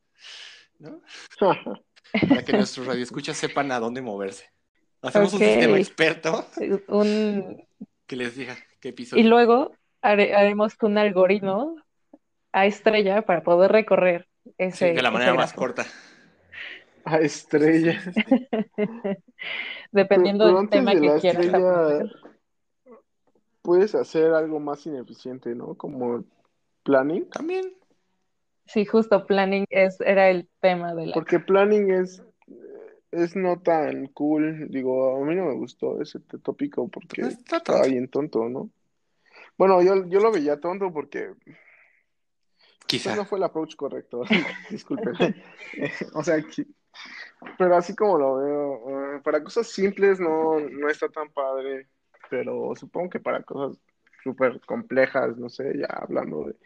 Speaker 1: ¿no? Para que nuestros radioescuchas sepan a dónde moverse. Hacemos un sistema experto.
Speaker 3: Un...
Speaker 1: Que les diga qué episodio.
Speaker 3: Y luego haremos un algoritmo a estrella para poder recorrer ese.
Speaker 1: de la manera más corta
Speaker 2: a estrella.
Speaker 3: Dependiendo del tema que quieras.
Speaker 2: Puedes hacer algo más ineficiente, ¿no? Como planning.
Speaker 1: También.
Speaker 3: Sí, justo planning es, era el tema de la.
Speaker 2: Porque planning es, es no tan cool. Digo, a mí no me gustó ese tópico porque estaba bien tonto, ¿no? Bueno, yo, yo lo veía tonto porque
Speaker 1: Quizá.
Speaker 2: no fue el approach correcto. Disculpen. o sea, pero así como lo veo, eh, para cosas simples no, no está tan padre, pero supongo que para cosas súper complejas, no sé, ya hablando de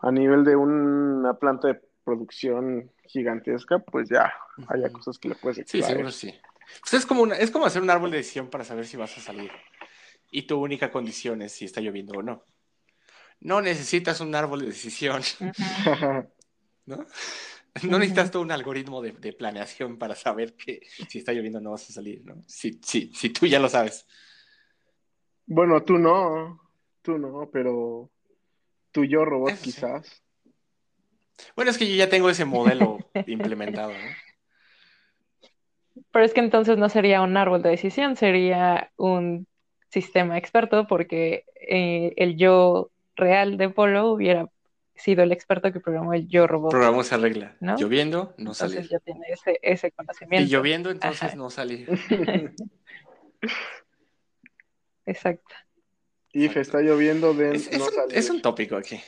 Speaker 2: a nivel de una planta de producción gigantesca, pues ya haya cosas que le puedes
Speaker 1: explicar. Sí, seguro sí. Pues es como, es como hacer un árbol de decisión para saber si vas a salir. Y tu única condición es si está lloviendo o no. No necesitas un árbol de decisión. ¿No? No necesitas todo un algoritmo de, planeación para saber que si está lloviendo no vas a salir, ¿no? Si, si, si tú ya lo sabes.
Speaker 2: Bueno, tú no, tú no, pero tú yo robot quizás.
Speaker 1: Bueno, es que yo ya tengo ese modelo implementado, ¿no?
Speaker 3: Pero es que entonces no sería un árbol de decisión, sería un sistema experto porque eh, el yo real de Polo hubiera sido el experto que programó el yo robot.
Speaker 1: Programó esa regla. Lloviendo, no salir.
Speaker 3: Entonces ya tiene ese, ese conocimiento.
Speaker 1: Y lloviendo, entonces no salir.
Speaker 3: Exacto.
Speaker 2: If está lloviendo, de
Speaker 1: es, no un, es un tópico aquí.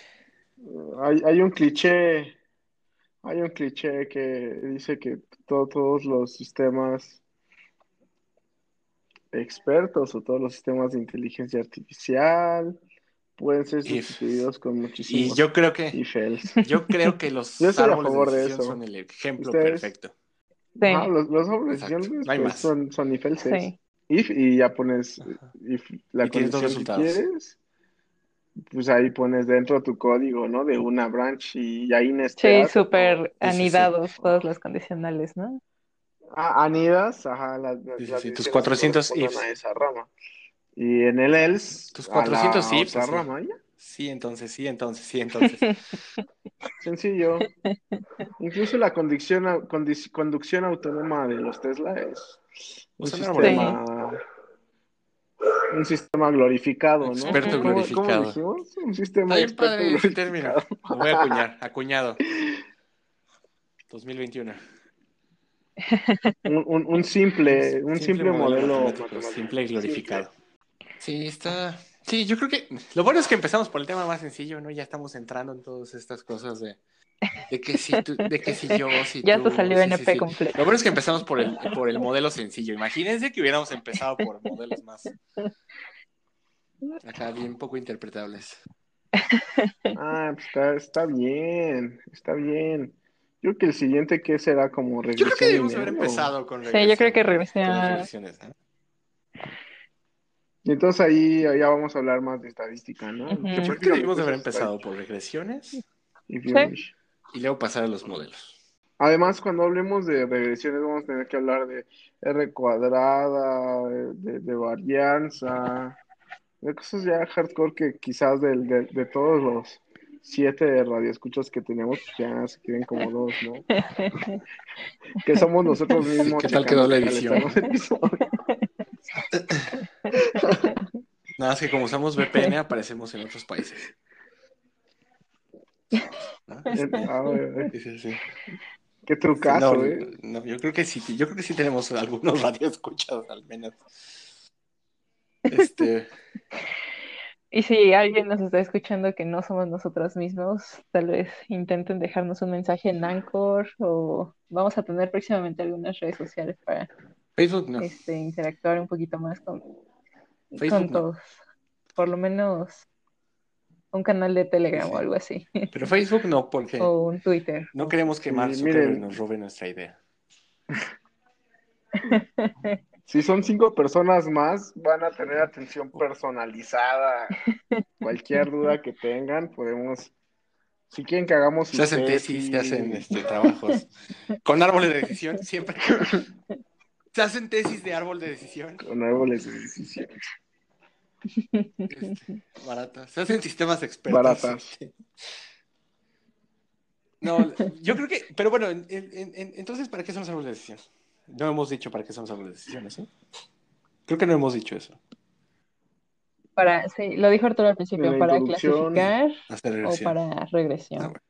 Speaker 2: Hay, hay un cliché, hay un cliché que dice que todos los sistemas expertos o todos los sistemas de inteligencia artificial pueden ser sustituidos con muchísimos.
Speaker 1: Y yo creo que yo creo que los árboles de, decisión son el ejemplo perfecto.
Speaker 2: Ah, los, los, árboles de decisión pues, son, son if else. If y ya pones if la condición que quieres. Pues ahí pones dentro tu código, ¿no? De una branch y ahí
Speaker 3: Sí, súper anidados todos los condicionales, ¿no?
Speaker 2: Ah, anidas, ajá, las,
Speaker 1: tus 400 ifs.
Speaker 2: esa rama. Y en el else.
Speaker 1: Tus 400 sí, pues, sí. entonces, sí, entonces, sí, entonces.
Speaker 2: Sencillo. Incluso la conducción, conducción autónoma de los Tesla es un sistema, un sistema glorificado, ¿no?
Speaker 1: Experto glorificado.
Speaker 2: Un sistema experto glorificado.
Speaker 1: Lo voy a acuñar, acuñado. 2021.
Speaker 2: Un, un, un simple, un simple, modelo,
Speaker 1: simple y glorificado. Sí, está. Sí, yo creo que lo bueno es que empezamos por el tema más sencillo, ¿no? Ya estamos entrando en todas estas cosas de, de que si tú, de que si yo, si
Speaker 3: Ya
Speaker 1: te
Speaker 3: salió NP completo.
Speaker 1: Lo bueno es que empezamos por el, por el modelo sencillo. Imagínense que hubiéramos empezado por modelos más acá bien poco interpretables.
Speaker 2: Ah, pues está, está bien, está bien. Yo creo que el siguiente que será como
Speaker 1: regresión. Yo creo que debemos haber empezado con
Speaker 3: regresión. Sí, yo creo que regresión.
Speaker 2: Y entonces ahí ya vamos a hablar más de estadística, ¿no?
Speaker 1: Yo creo que debimos haber empezado por regresiones
Speaker 2: y,
Speaker 1: y luego pasar a los modelos.
Speaker 2: Además, cuando hablemos de regresiones, vamos a tener que hablar de R cuadrada, de, de varianza, de cosas ya hardcore que quizás del- de, de todos los siete radioescuchas que tenemos, pues ya se queden como dos, ¿no? Que somos nosotros mismos.
Speaker 1: ¿Qué tal quedó la edición? Nada más que como usamos VPN aparecemos en otros países. ¿No?
Speaker 2: Ah, güey,
Speaker 1: Sí, sí, sí.
Speaker 2: Qué trucazo,
Speaker 1: No,
Speaker 2: ¿eh?
Speaker 1: no, yo creo que sí, yo creo que sí tenemos algunos radioescuchas al menos. Este,
Speaker 3: Y si alguien nos está escuchando que no somos nosotros mismos, tal vez intenten dejarnos un mensaje en Anchor o vamos a tener próximamente algunas redes sociales para
Speaker 1: Facebook no.
Speaker 3: este, interactuar un poquito más con,
Speaker 1: Facebook
Speaker 3: con
Speaker 1: no.
Speaker 3: todos. Por lo menos un canal de Telegram
Speaker 1: Sí.
Speaker 3: o algo así,
Speaker 1: Pero Facebook no, porque
Speaker 3: o un Twitter.
Speaker 1: no queremos que Mark Zuckerberg
Speaker 2: miren.
Speaker 1: nos robe nuestra idea.
Speaker 2: Si son cinco personas más, van a tener atención personalizada. Cualquier duda que tengan, podemos. Si quieren que hagamos
Speaker 1: Se hacen tesis, se hacen este, trabajos con árboles de decisión, siempre. Se hacen tesis de árbol de decisión.
Speaker 2: con árboles de decisión.
Speaker 1: Este, baratas. Se hacen sistemas expertos.
Speaker 2: Baratas.
Speaker 1: No, yo creo que, pero bueno, en- en- en- entonces, ¿para qué son los árboles de decisión? No hemos dicho para qué son los árboles de decisiones, ¿eh? Creo que no hemos dicho eso.
Speaker 3: Para, sí, lo dijo Arturo al principio, para clasificar o para regresión.
Speaker 1: Ah, bueno.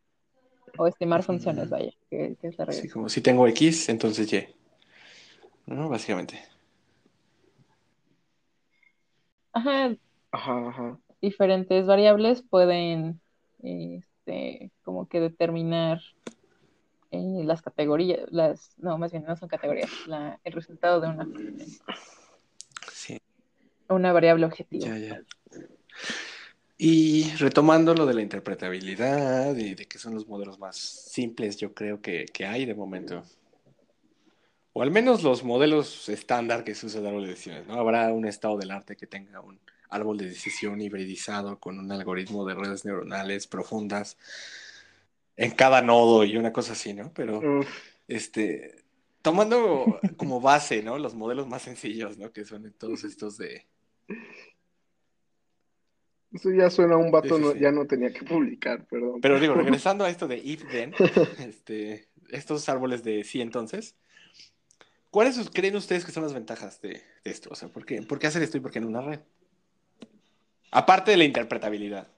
Speaker 3: O estimar
Speaker 1: Ujú.
Speaker 3: funciones, vaya, que, que es la
Speaker 1: Así
Speaker 3: regresión.
Speaker 1: como si tengo X, entonces Y. ¿No? Básicamente.
Speaker 3: Ajá,
Speaker 2: Ajá, ajá.
Speaker 3: diferentes variables pueden este, como que determinar eh, las categorías, las, no, más bien no son categorías, la- el resultado de una
Speaker 1: Sí,
Speaker 3: una variable objetiva.
Speaker 1: ya, ya. Y retomando lo de la interpretabilidad y de que son los modelos más simples, yo creo que, que hay de momento. O al menos los modelos estándar que se usa de árbol de decisiones, ¿no? Habrá un estado del arte que tenga un árbol de decisión hibridizado con un algoritmo de redes neuronales profundas en cada nodo y una cosa así, ¿no? Pero
Speaker 2: Uf,
Speaker 1: este, tomando como base, ¿no? Los modelos más sencillos, ¿no? Que son todos estos de...
Speaker 2: eso ya suena a un vato,
Speaker 1: Sí, sí,
Speaker 2: no-
Speaker 1: sí.
Speaker 2: ya no tenía que publicar, perdón.
Speaker 1: Pero digo, regresando a esto de if then, este, estos árboles de sí entonces, ¿cuáles creen ustedes que son las ventajas de, de esto? O sea, ¿por qué, por qué hacer esto y por qué en una red? Aparte de la interpretabilidad.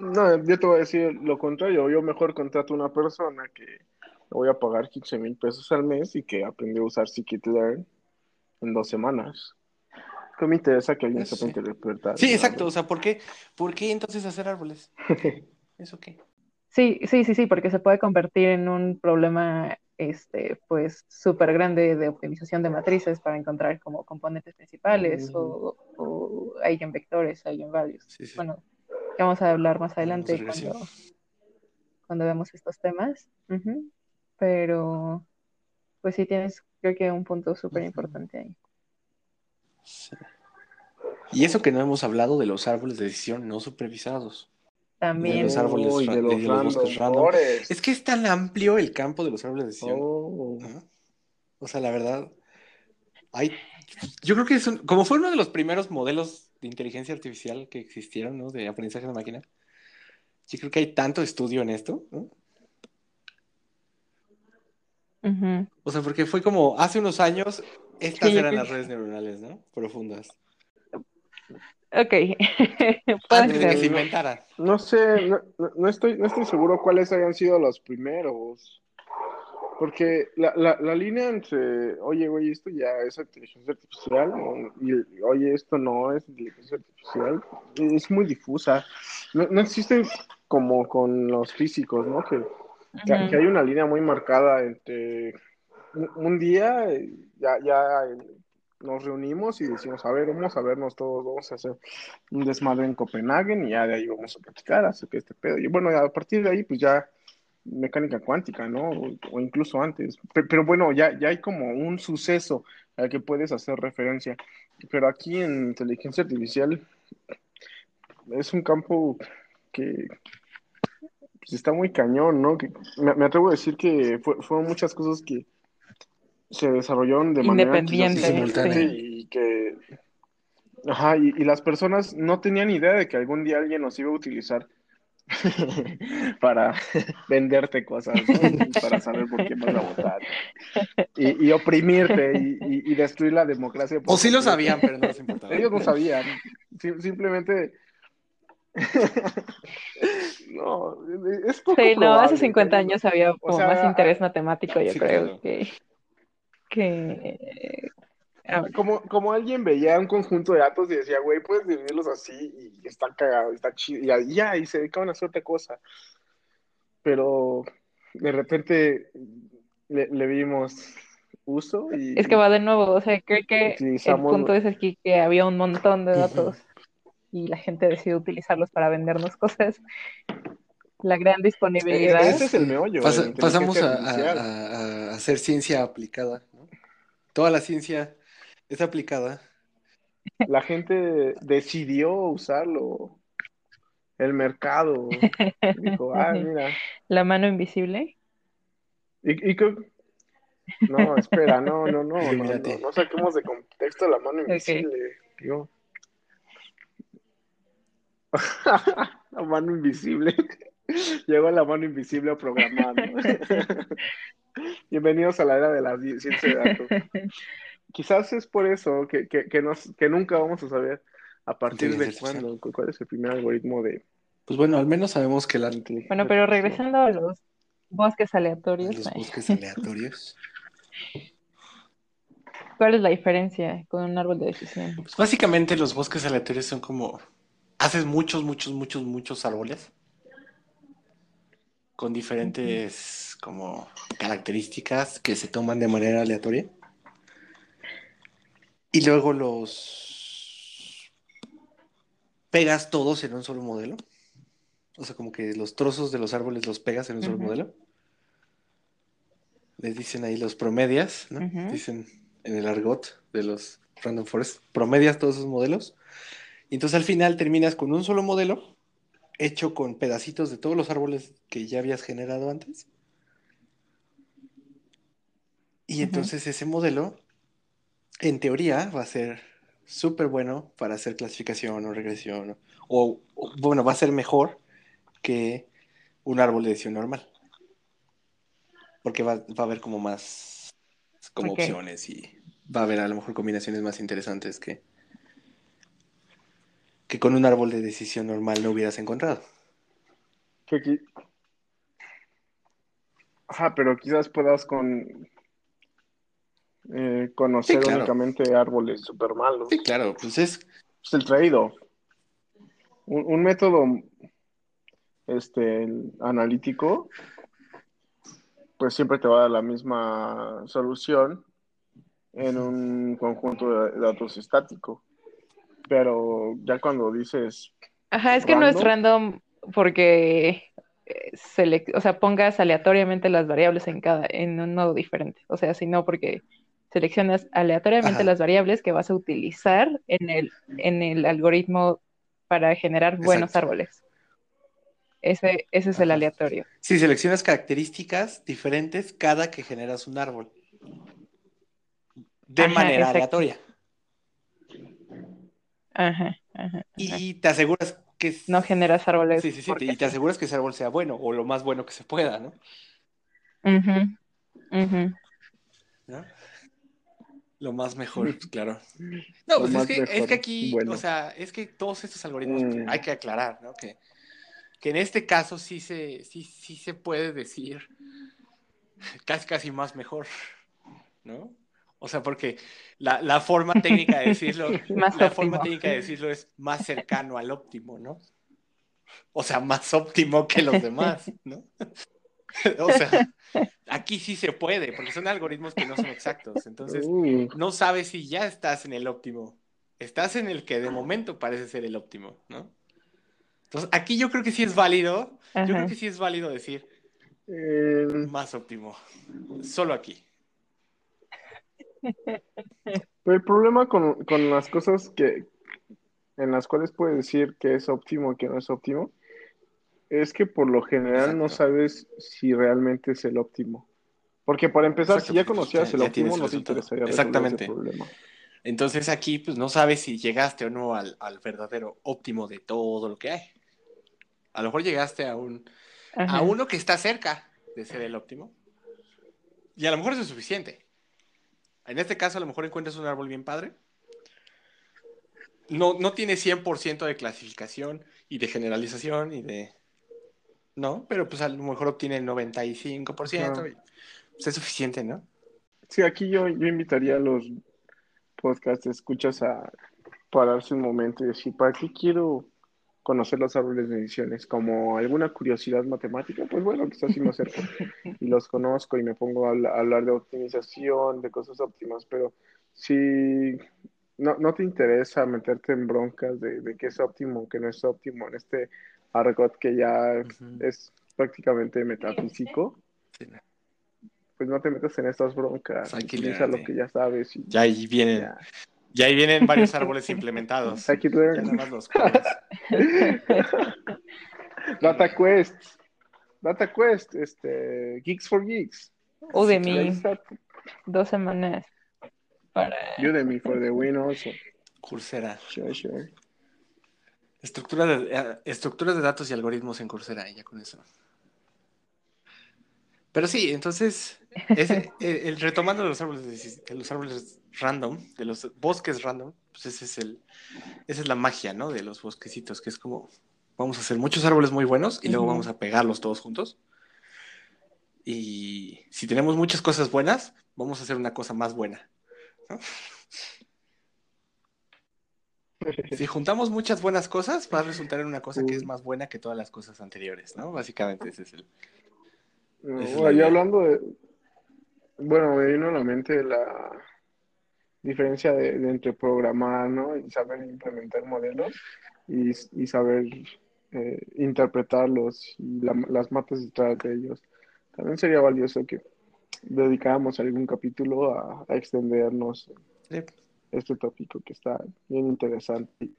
Speaker 2: No, yo te voy a decir lo contrario. Yo mejor contrato a una persona que le voy a pagar 15 mil pesos al mes y que aprendió a usar Scikit-Learn en dos semanas. Que me interesa que alguien sepa
Speaker 1: sí.
Speaker 2: interpretar.
Speaker 1: Sí, exacto. O sea, ¿por qué, por qué entonces hacer árboles? ¿Eso qué?
Speaker 3: Sí, sí, sí, sí, porque se puede convertir en un problema, este, pues, súper grande de optimización de matrices para encontrar como componentes principales o, o eigenvectores, eigenvalues.
Speaker 1: Sí, sí.
Speaker 3: Bueno, que vamos a hablar más adelante cuando, cuando veamos estos temas. Pero, pues sí tienes, creo que un punto súper importante ahí.
Speaker 1: Sí. Y eso que no hemos hablado de los árboles de decisión no supervisados.
Speaker 3: También,
Speaker 1: los árboles
Speaker 2: Oh, y
Speaker 1: ra-
Speaker 2: de los,
Speaker 1: de los bosques random. Es que es tan amplio el campo de los árboles de decisión.
Speaker 2: Oh.
Speaker 1: Ajá. O sea, la verdad, hay, yo creo que es un- como fue uno de los primeros modelos de inteligencia artificial que existieron, ¿no? De aprendizaje de máquina. Yo creo que hay tanto estudio en esto. O sea, porque fue como hace unos años, estas
Speaker 3: Sí,
Speaker 1: eran
Speaker 3: creo
Speaker 1: las redes neuronales, ¿no? Profundas.
Speaker 3: Ok,
Speaker 1: Antes de que se inventaran.
Speaker 2: No sé, no, estoy, no estoy seguro cuáles hayan sido los primeros. Porque la, la, la línea entre, oye, güey, esto ya es inteligencia artificial, y oye, esto no es inteligencia artificial, es muy difusa. No, no existe como con los físicos, ¿no? Que, que, hay una línea muy marcada entre un, un día, ya, ya nos reunimos y decimos, a ver, vamos a vernos todos, vamos a hacer un desmadre en Copenhague y ya de ahí vamos a platicar acerca de este pedo. Y bueno, a partir de ahí, pues ya mecánica cuántica, ¿no? O, incluso antes. Pero, bueno, ya, ya hay como un suceso al que puedes hacer referencia. Pero aquí en inteligencia artificial es un campo que, pues está muy cañón, ¿no? Que, me, atrevo a decir que fue- fueron muchas cosas que se desarrollaron de manera
Speaker 1: simultánea.
Speaker 2: sí, y que ajá, y, y las personas no tenían idea de que algún día alguien nos iba a utilizar para venderte cosas, ¿no? Para saber por quién vas a votar. Y, y oprimirte y, y- y destruir la democracia.
Speaker 1: O sí lo sabían, pero no les importaba.
Speaker 2: Ellos no sabían. Sim- simplemente. no, es poco
Speaker 3: Sí, no,
Speaker 2: probable,
Speaker 3: hace 50
Speaker 2: ¿no?
Speaker 3: años había como
Speaker 2: sea,
Speaker 3: más interés matemático, yo
Speaker 1: sí,
Speaker 3: creo,
Speaker 1: claro.
Speaker 3: que, que
Speaker 2: Como, como alguien veía un conjunto de datos y decía, güey, puedes dividirlos así y está cagado, está chido, y ahí- ya, y se dedicaban a hacer otra cosa. Pero de repente le, le vimos uso y.
Speaker 3: es que va de nuevo, o sea, creo que el punto es aquí que había un montón de datos y la gente decidió utilizarlos para vendernos cosas. La gran disponibilidad.
Speaker 2: Ese es el meollo.
Speaker 1: Pasamos a, a- a hacer ciencia aplicada. Toda la ciencia es aplicada.
Speaker 2: La gente decidió usarlo. El mercado dijo, ah, mira.
Speaker 3: La mano invisible.
Speaker 2: Y, y creo- No, espera, no, no, no, no, no, saquemos de contexto la mano invisible. Digo. la mano invisible. Llegó la mano invisible a programar. Bienvenidos a la era de la ciencia de datos. Quizás es por eso que, que, que, nos- que nunca vamos a saber a partir de cuándo, cu- cuál es el primer algoritmo de
Speaker 1: Pues bueno, al menos sabemos que la,
Speaker 3: Bueno, pero regresando a los bosques aleatorios,
Speaker 1: los bosques aleatorios.
Speaker 3: ¿cuál es la diferencia con un árbol de decisión?
Speaker 1: Pues básicamente los bosques aleatorios son como haces muchos, muchos, muchos, muchos árboles con diferentes como características que se toman de manera aleatoria. Y luego los pegas todos en un solo modelo. O sea, como que los trozos de los árboles los pegas en un solo modelo. Les dicen ahí los promedias. Dicen en el argot de los Random Forest. Promedias todos esos modelos. Y entonces al final terminas con un solo modelo hecho con pedacitos de todos los árboles que ya habías generado antes. Y entonces ese modelo, en teoría, va a ser súper bueno para hacer clasificación o regresión. O, o, bueno, va a ser mejor que un árbol de decisión normal. Porque va, va a haber como más como opciones y va a haber a lo mejor combinaciones más interesantes que, que con un árbol de decisión normal no hubieras encontrado.
Speaker 2: Que Ajá, pero quizás puedas con eh, conocer
Speaker 1: Sí, claro.
Speaker 2: únicamente árboles super malos.
Speaker 1: Sí, claro, pues es
Speaker 2: Es el trade-off. Un, un método este, analítico, pues siempre te va a dar la misma solución en un conjunto de datos estático. Pero ya cuando dices,
Speaker 3: Ajá, es que no es
Speaker 2: Random.
Speaker 3: porque eh, selec- o sea, pongas aleatoriamente las variables en cada, en un nodo diferente. O sea, sino porque seleccionas aleatoriamente
Speaker 1: Ajá.
Speaker 3: las variables que vas a utilizar en el, en el algoritmo para generar buenos
Speaker 1: Exacto.
Speaker 3: árboles. Ese, ese es el aleatorio.
Speaker 1: si seleccionas características diferentes cada que generas un árbol. De
Speaker 3: Ajá,
Speaker 1: manera
Speaker 3: exacto.
Speaker 1: aleatoria.
Speaker 3: Ajá, ajá, ajá.
Speaker 1: Y te aseguras que
Speaker 3: No generas árboles.
Speaker 1: Sí, sí, sí, y te aseguras que ese árbol sea bueno o lo más bueno que se pueda, ¿no?
Speaker 3: Ujú, ujú.
Speaker 1: ¿No? Lo más mejor, pues, claro. No, pues es que, es que aquí,
Speaker 2: bueno.
Speaker 1: o sea, es que todos estos algoritmos
Speaker 2: Mm.
Speaker 1: hay que aclarar, ¿no? Que, que en este caso sí se, sí, sí se puede decir casi casi más mejor, ¿no? O sea, porque la, la forma técnica de decirlo,
Speaker 3: Más
Speaker 1: la
Speaker 3: óptimo.
Speaker 1: forma técnica de decirlo es más cercano al óptimo, ¿no? O sea, más óptimo que los demás, ¿no? O sea, aquí sí se puede, porque son algoritmos que no son exactos. Entonces,
Speaker 2: uh,
Speaker 1: no sabes si ya estás en el óptimo. Estás en el que de momento parece ser el óptimo, ¿no? Entonces, aquí yo creo que sí es válido. Yo creo que sí es válido decir
Speaker 2: eh,
Speaker 1: más óptimo. Solo aquí.
Speaker 2: Pero el problema con, con las cosas que en las cuales puedes decir que es óptimo y que no es óptimo, es que por lo general no sabes si realmente es el óptimo. Porque para empezar,
Speaker 1: Exacto,
Speaker 2: si ya conocías
Speaker 1: ya-
Speaker 2: el
Speaker 1: ya
Speaker 2: óptimo,
Speaker 1: tienes el
Speaker 2: no te interesaría
Speaker 1: Exactamente.
Speaker 2: ese problema.
Speaker 1: Entonces aquí pues no sabes si llegaste o no al, al verdadero óptimo de todo lo que hay. A lo mejor llegaste a un
Speaker 3: Ajá.
Speaker 1: a uno que está cerca de ser el óptimo. Y a lo mejor eso es suficiente. En este caso, a lo mejor encuentras un árbol bien padre. No, no tiene 100% de clasificación y de generalización y de... No, pero pues a lo mejor obtiene el 95%.
Speaker 2: Ajá.
Speaker 1: y, pues, es suficiente, ¿no?
Speaker 2: Sí, aquí yo, yo invitaría a los podcast escuchas a pararse un momento y decir, ¿para qué quiero conocer los árboles de decisiones? Como alguna curiosidad matemática, pues bueno, quizás sí me acerco y los conozco y me pongo a, habla- a hablar de optimización, de cosas óptimas, pero si no, no te interesa meterte en broncas de, de qué es óptimo, qué no es óptimo, en este argot que ya es prácticamente metafísico,
Speaker 1: Sí,
Speaker 2: pues no te metas en estas broncas,
Speaker 1: que
Speaker 2: utiliza lo que ya sabes y
Speaker 1: Ya ahí vienen,
Speaker 2: ya.
Speaker 1: Ya ahí vienen varios árboles implementados. Nada más los.
Speaker 2: Data Quest. Data Quest, este, Geeks for Geeks.
Speaker 3: Udemy, dos semanas para...
Speaker 2: Udemy for the win also.
Speaker 1: Coursera.
Speaker 2: Sure, sure.
Speaker 1: Estructura de, eh, estructuras de datos y algoritmos en Coursera, y ya con eso. Pero sí, entonces, ese- el, el retomando de los árboles de, de los árboles random, de los bosques random, pues ese es el, esa es la magia, ¿no? De los bosquecitos, que es como, vamos a hacer muchos árboles muy buenos y luego vamos a pegarlos todos juntos. Y si tenemos muchas cosas buenas, vamos a hacer una cosa más buena. ¿no? Si juntamos muchas buenas cosas, va a resultar en una cosa que es más buena que todas las cosas anteriores, ¿no? Básicamente ese es el...
Speaker 2: No,
Speaker 1: Esa es la
Speaker 2: ahí
Speaker 1: idea.
Speaker 2: hablando de. Bueno, me vino a la mente la diferencia de, de entre programar, ¿no? Y saber implementar modelos y, y saber eh, interpretarlos y la- las matas detrás de ellos. También sería valioso que dedicáramos algún capítulo a, a extendernos
Speaker 1: Sí,
Speaker 2: este tópico que está bien interesante.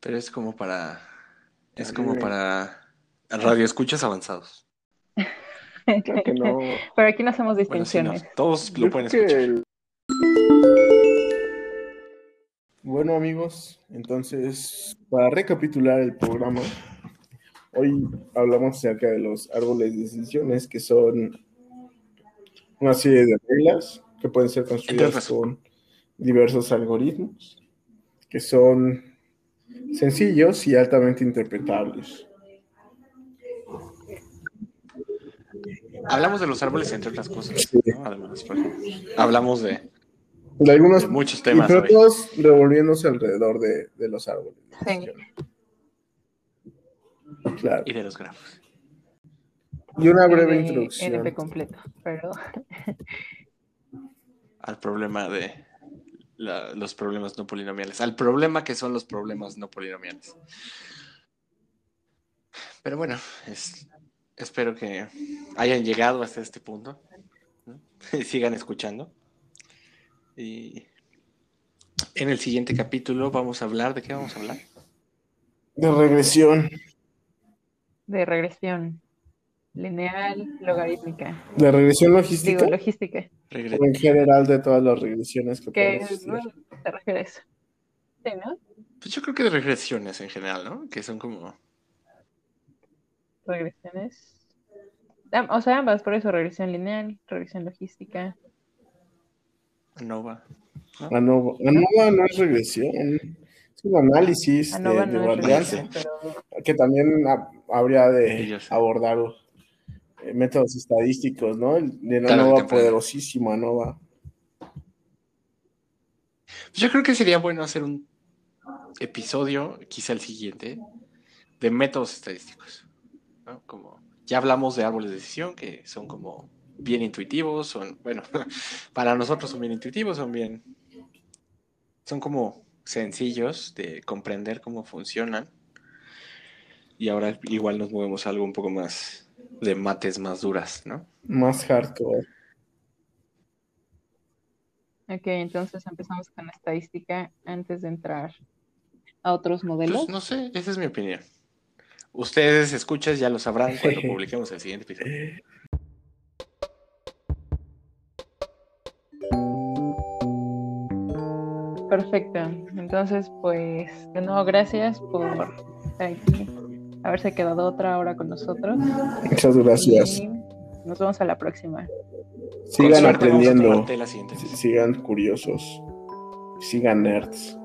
Speaker 1: Pero es como para... Es como
Speaker 2: me-
Speaker 1: para radio escuchas avanzados.
Speaker 2: Claro que no.
Speaker 3: Pero aquí no hacemos
Speaker 1: Bueno, sí, no,
Speaker 3: distinciones.
Speaker 1: todos
Speaker 2: Yo
Speaker 1: lo pueden escuchar.
Speaker 2: el- Bueno amigos, entonces para recapitular el programa, hoy hablamos acerca de los árboles de decisiones que son una serie de reglas que pueden ser construidas con diversos algoritmos que son sencillos y altamente interpretables.
Speaker 1: Hablamos de los árboles entre otras cosas, ¿no? Además, por ejemplo. hablamos de,
Speaker 2: De algunos
Speaker 1: de muchos
Speaker 2: y
Speaker 1: temas
Speaker 2: pero
Speaker 1: hoy.
Speaker 2: todos revolviéndose alrededor de, de los árboles.
Speaker 3: Sí.
Speaker 2: Claro.
Speaker 1: Y de los grafos.
Speaker 2: Y una breve
Speaker 3: de
Speaker 2: introducción.
Speaker 3: NP completo, pero
Speaker 1: Al problema de la- los problemas no polinomiales. Al problema que son los problemas no polinomiales. Pero bueno, es- espero que hayan llegado hasta este punto. ¿no? Y sigan escuchando. Y en el siguiente capítulo vamos a hablar. ¿De qué vamos a hablar?
Speaker 2: De regresión.
Speaker 3: de regresión lineal, logarítmica,
Speaker 2: De regresión logística.
Speaker 3: digo, logística,
Speaker 2: en general de todas las regresiones que
Speaker 3: que te refieres. Sí, ¿no?
Speaker 1: Pues yo creo que de regresiones en general, ¿no? Que son como.
Speaker 3: Regresiones. O sea, ambas, por eso, regresión lineal, regresión logística.
Speaker 1: ANOVA.
Speaker 2: ANOVA. ANOVA no es regresión. Es un análisis de,
Speaker 3: ANOVA
Speaker 2: de
Speaker 3: no es
Speaker 2: varianza
Speaker 3: regresión, pero
Speaker 2: que también ha- habría de abordar eh, métodos estadísticos, ¿no? El de
Speaker 1: Claro,
Speaker 2: ANOVA poderosísimo, ANOVA.
Speaker 1: Pues Yo creo que sería bueno hacer un episodio, quizá el siguiente, de métodos estadísticos. ¿no? Como ya hablamos de árboles de decisión, que son como bien intuitivos, son, bueno, para nosotros son bien intuitivos, son bien, son como sencillos de comprender cómo funcionan. Y ahora igual nos movemos a algo un poco más de mates más duras, ¿no?
Speaker 2: Más hardcore.
Speaker 3: Ok, entonces empezamos con estadística antes de entrar a otros modelos.
Speaker 1: Pues no sé, esa es mi opinión. Ustedes escuchas ya lo sabrán cuando publiquemos el siguiente episodio.
Speaker 3: Perfecto. Entonces, pues, de nuevo, gracias por haberse quedado otra hora con nosotros.
Speaker 2: Muchas gracias.
Speaker 3: Y nos vemos a la próxima.
Speaker 2: Sigan
Speaker 1: suerte,
Speaker 2: aprendiendo.
Speaker 1: la.
Speaker 2: Sigan curiosos. Sigan nerds.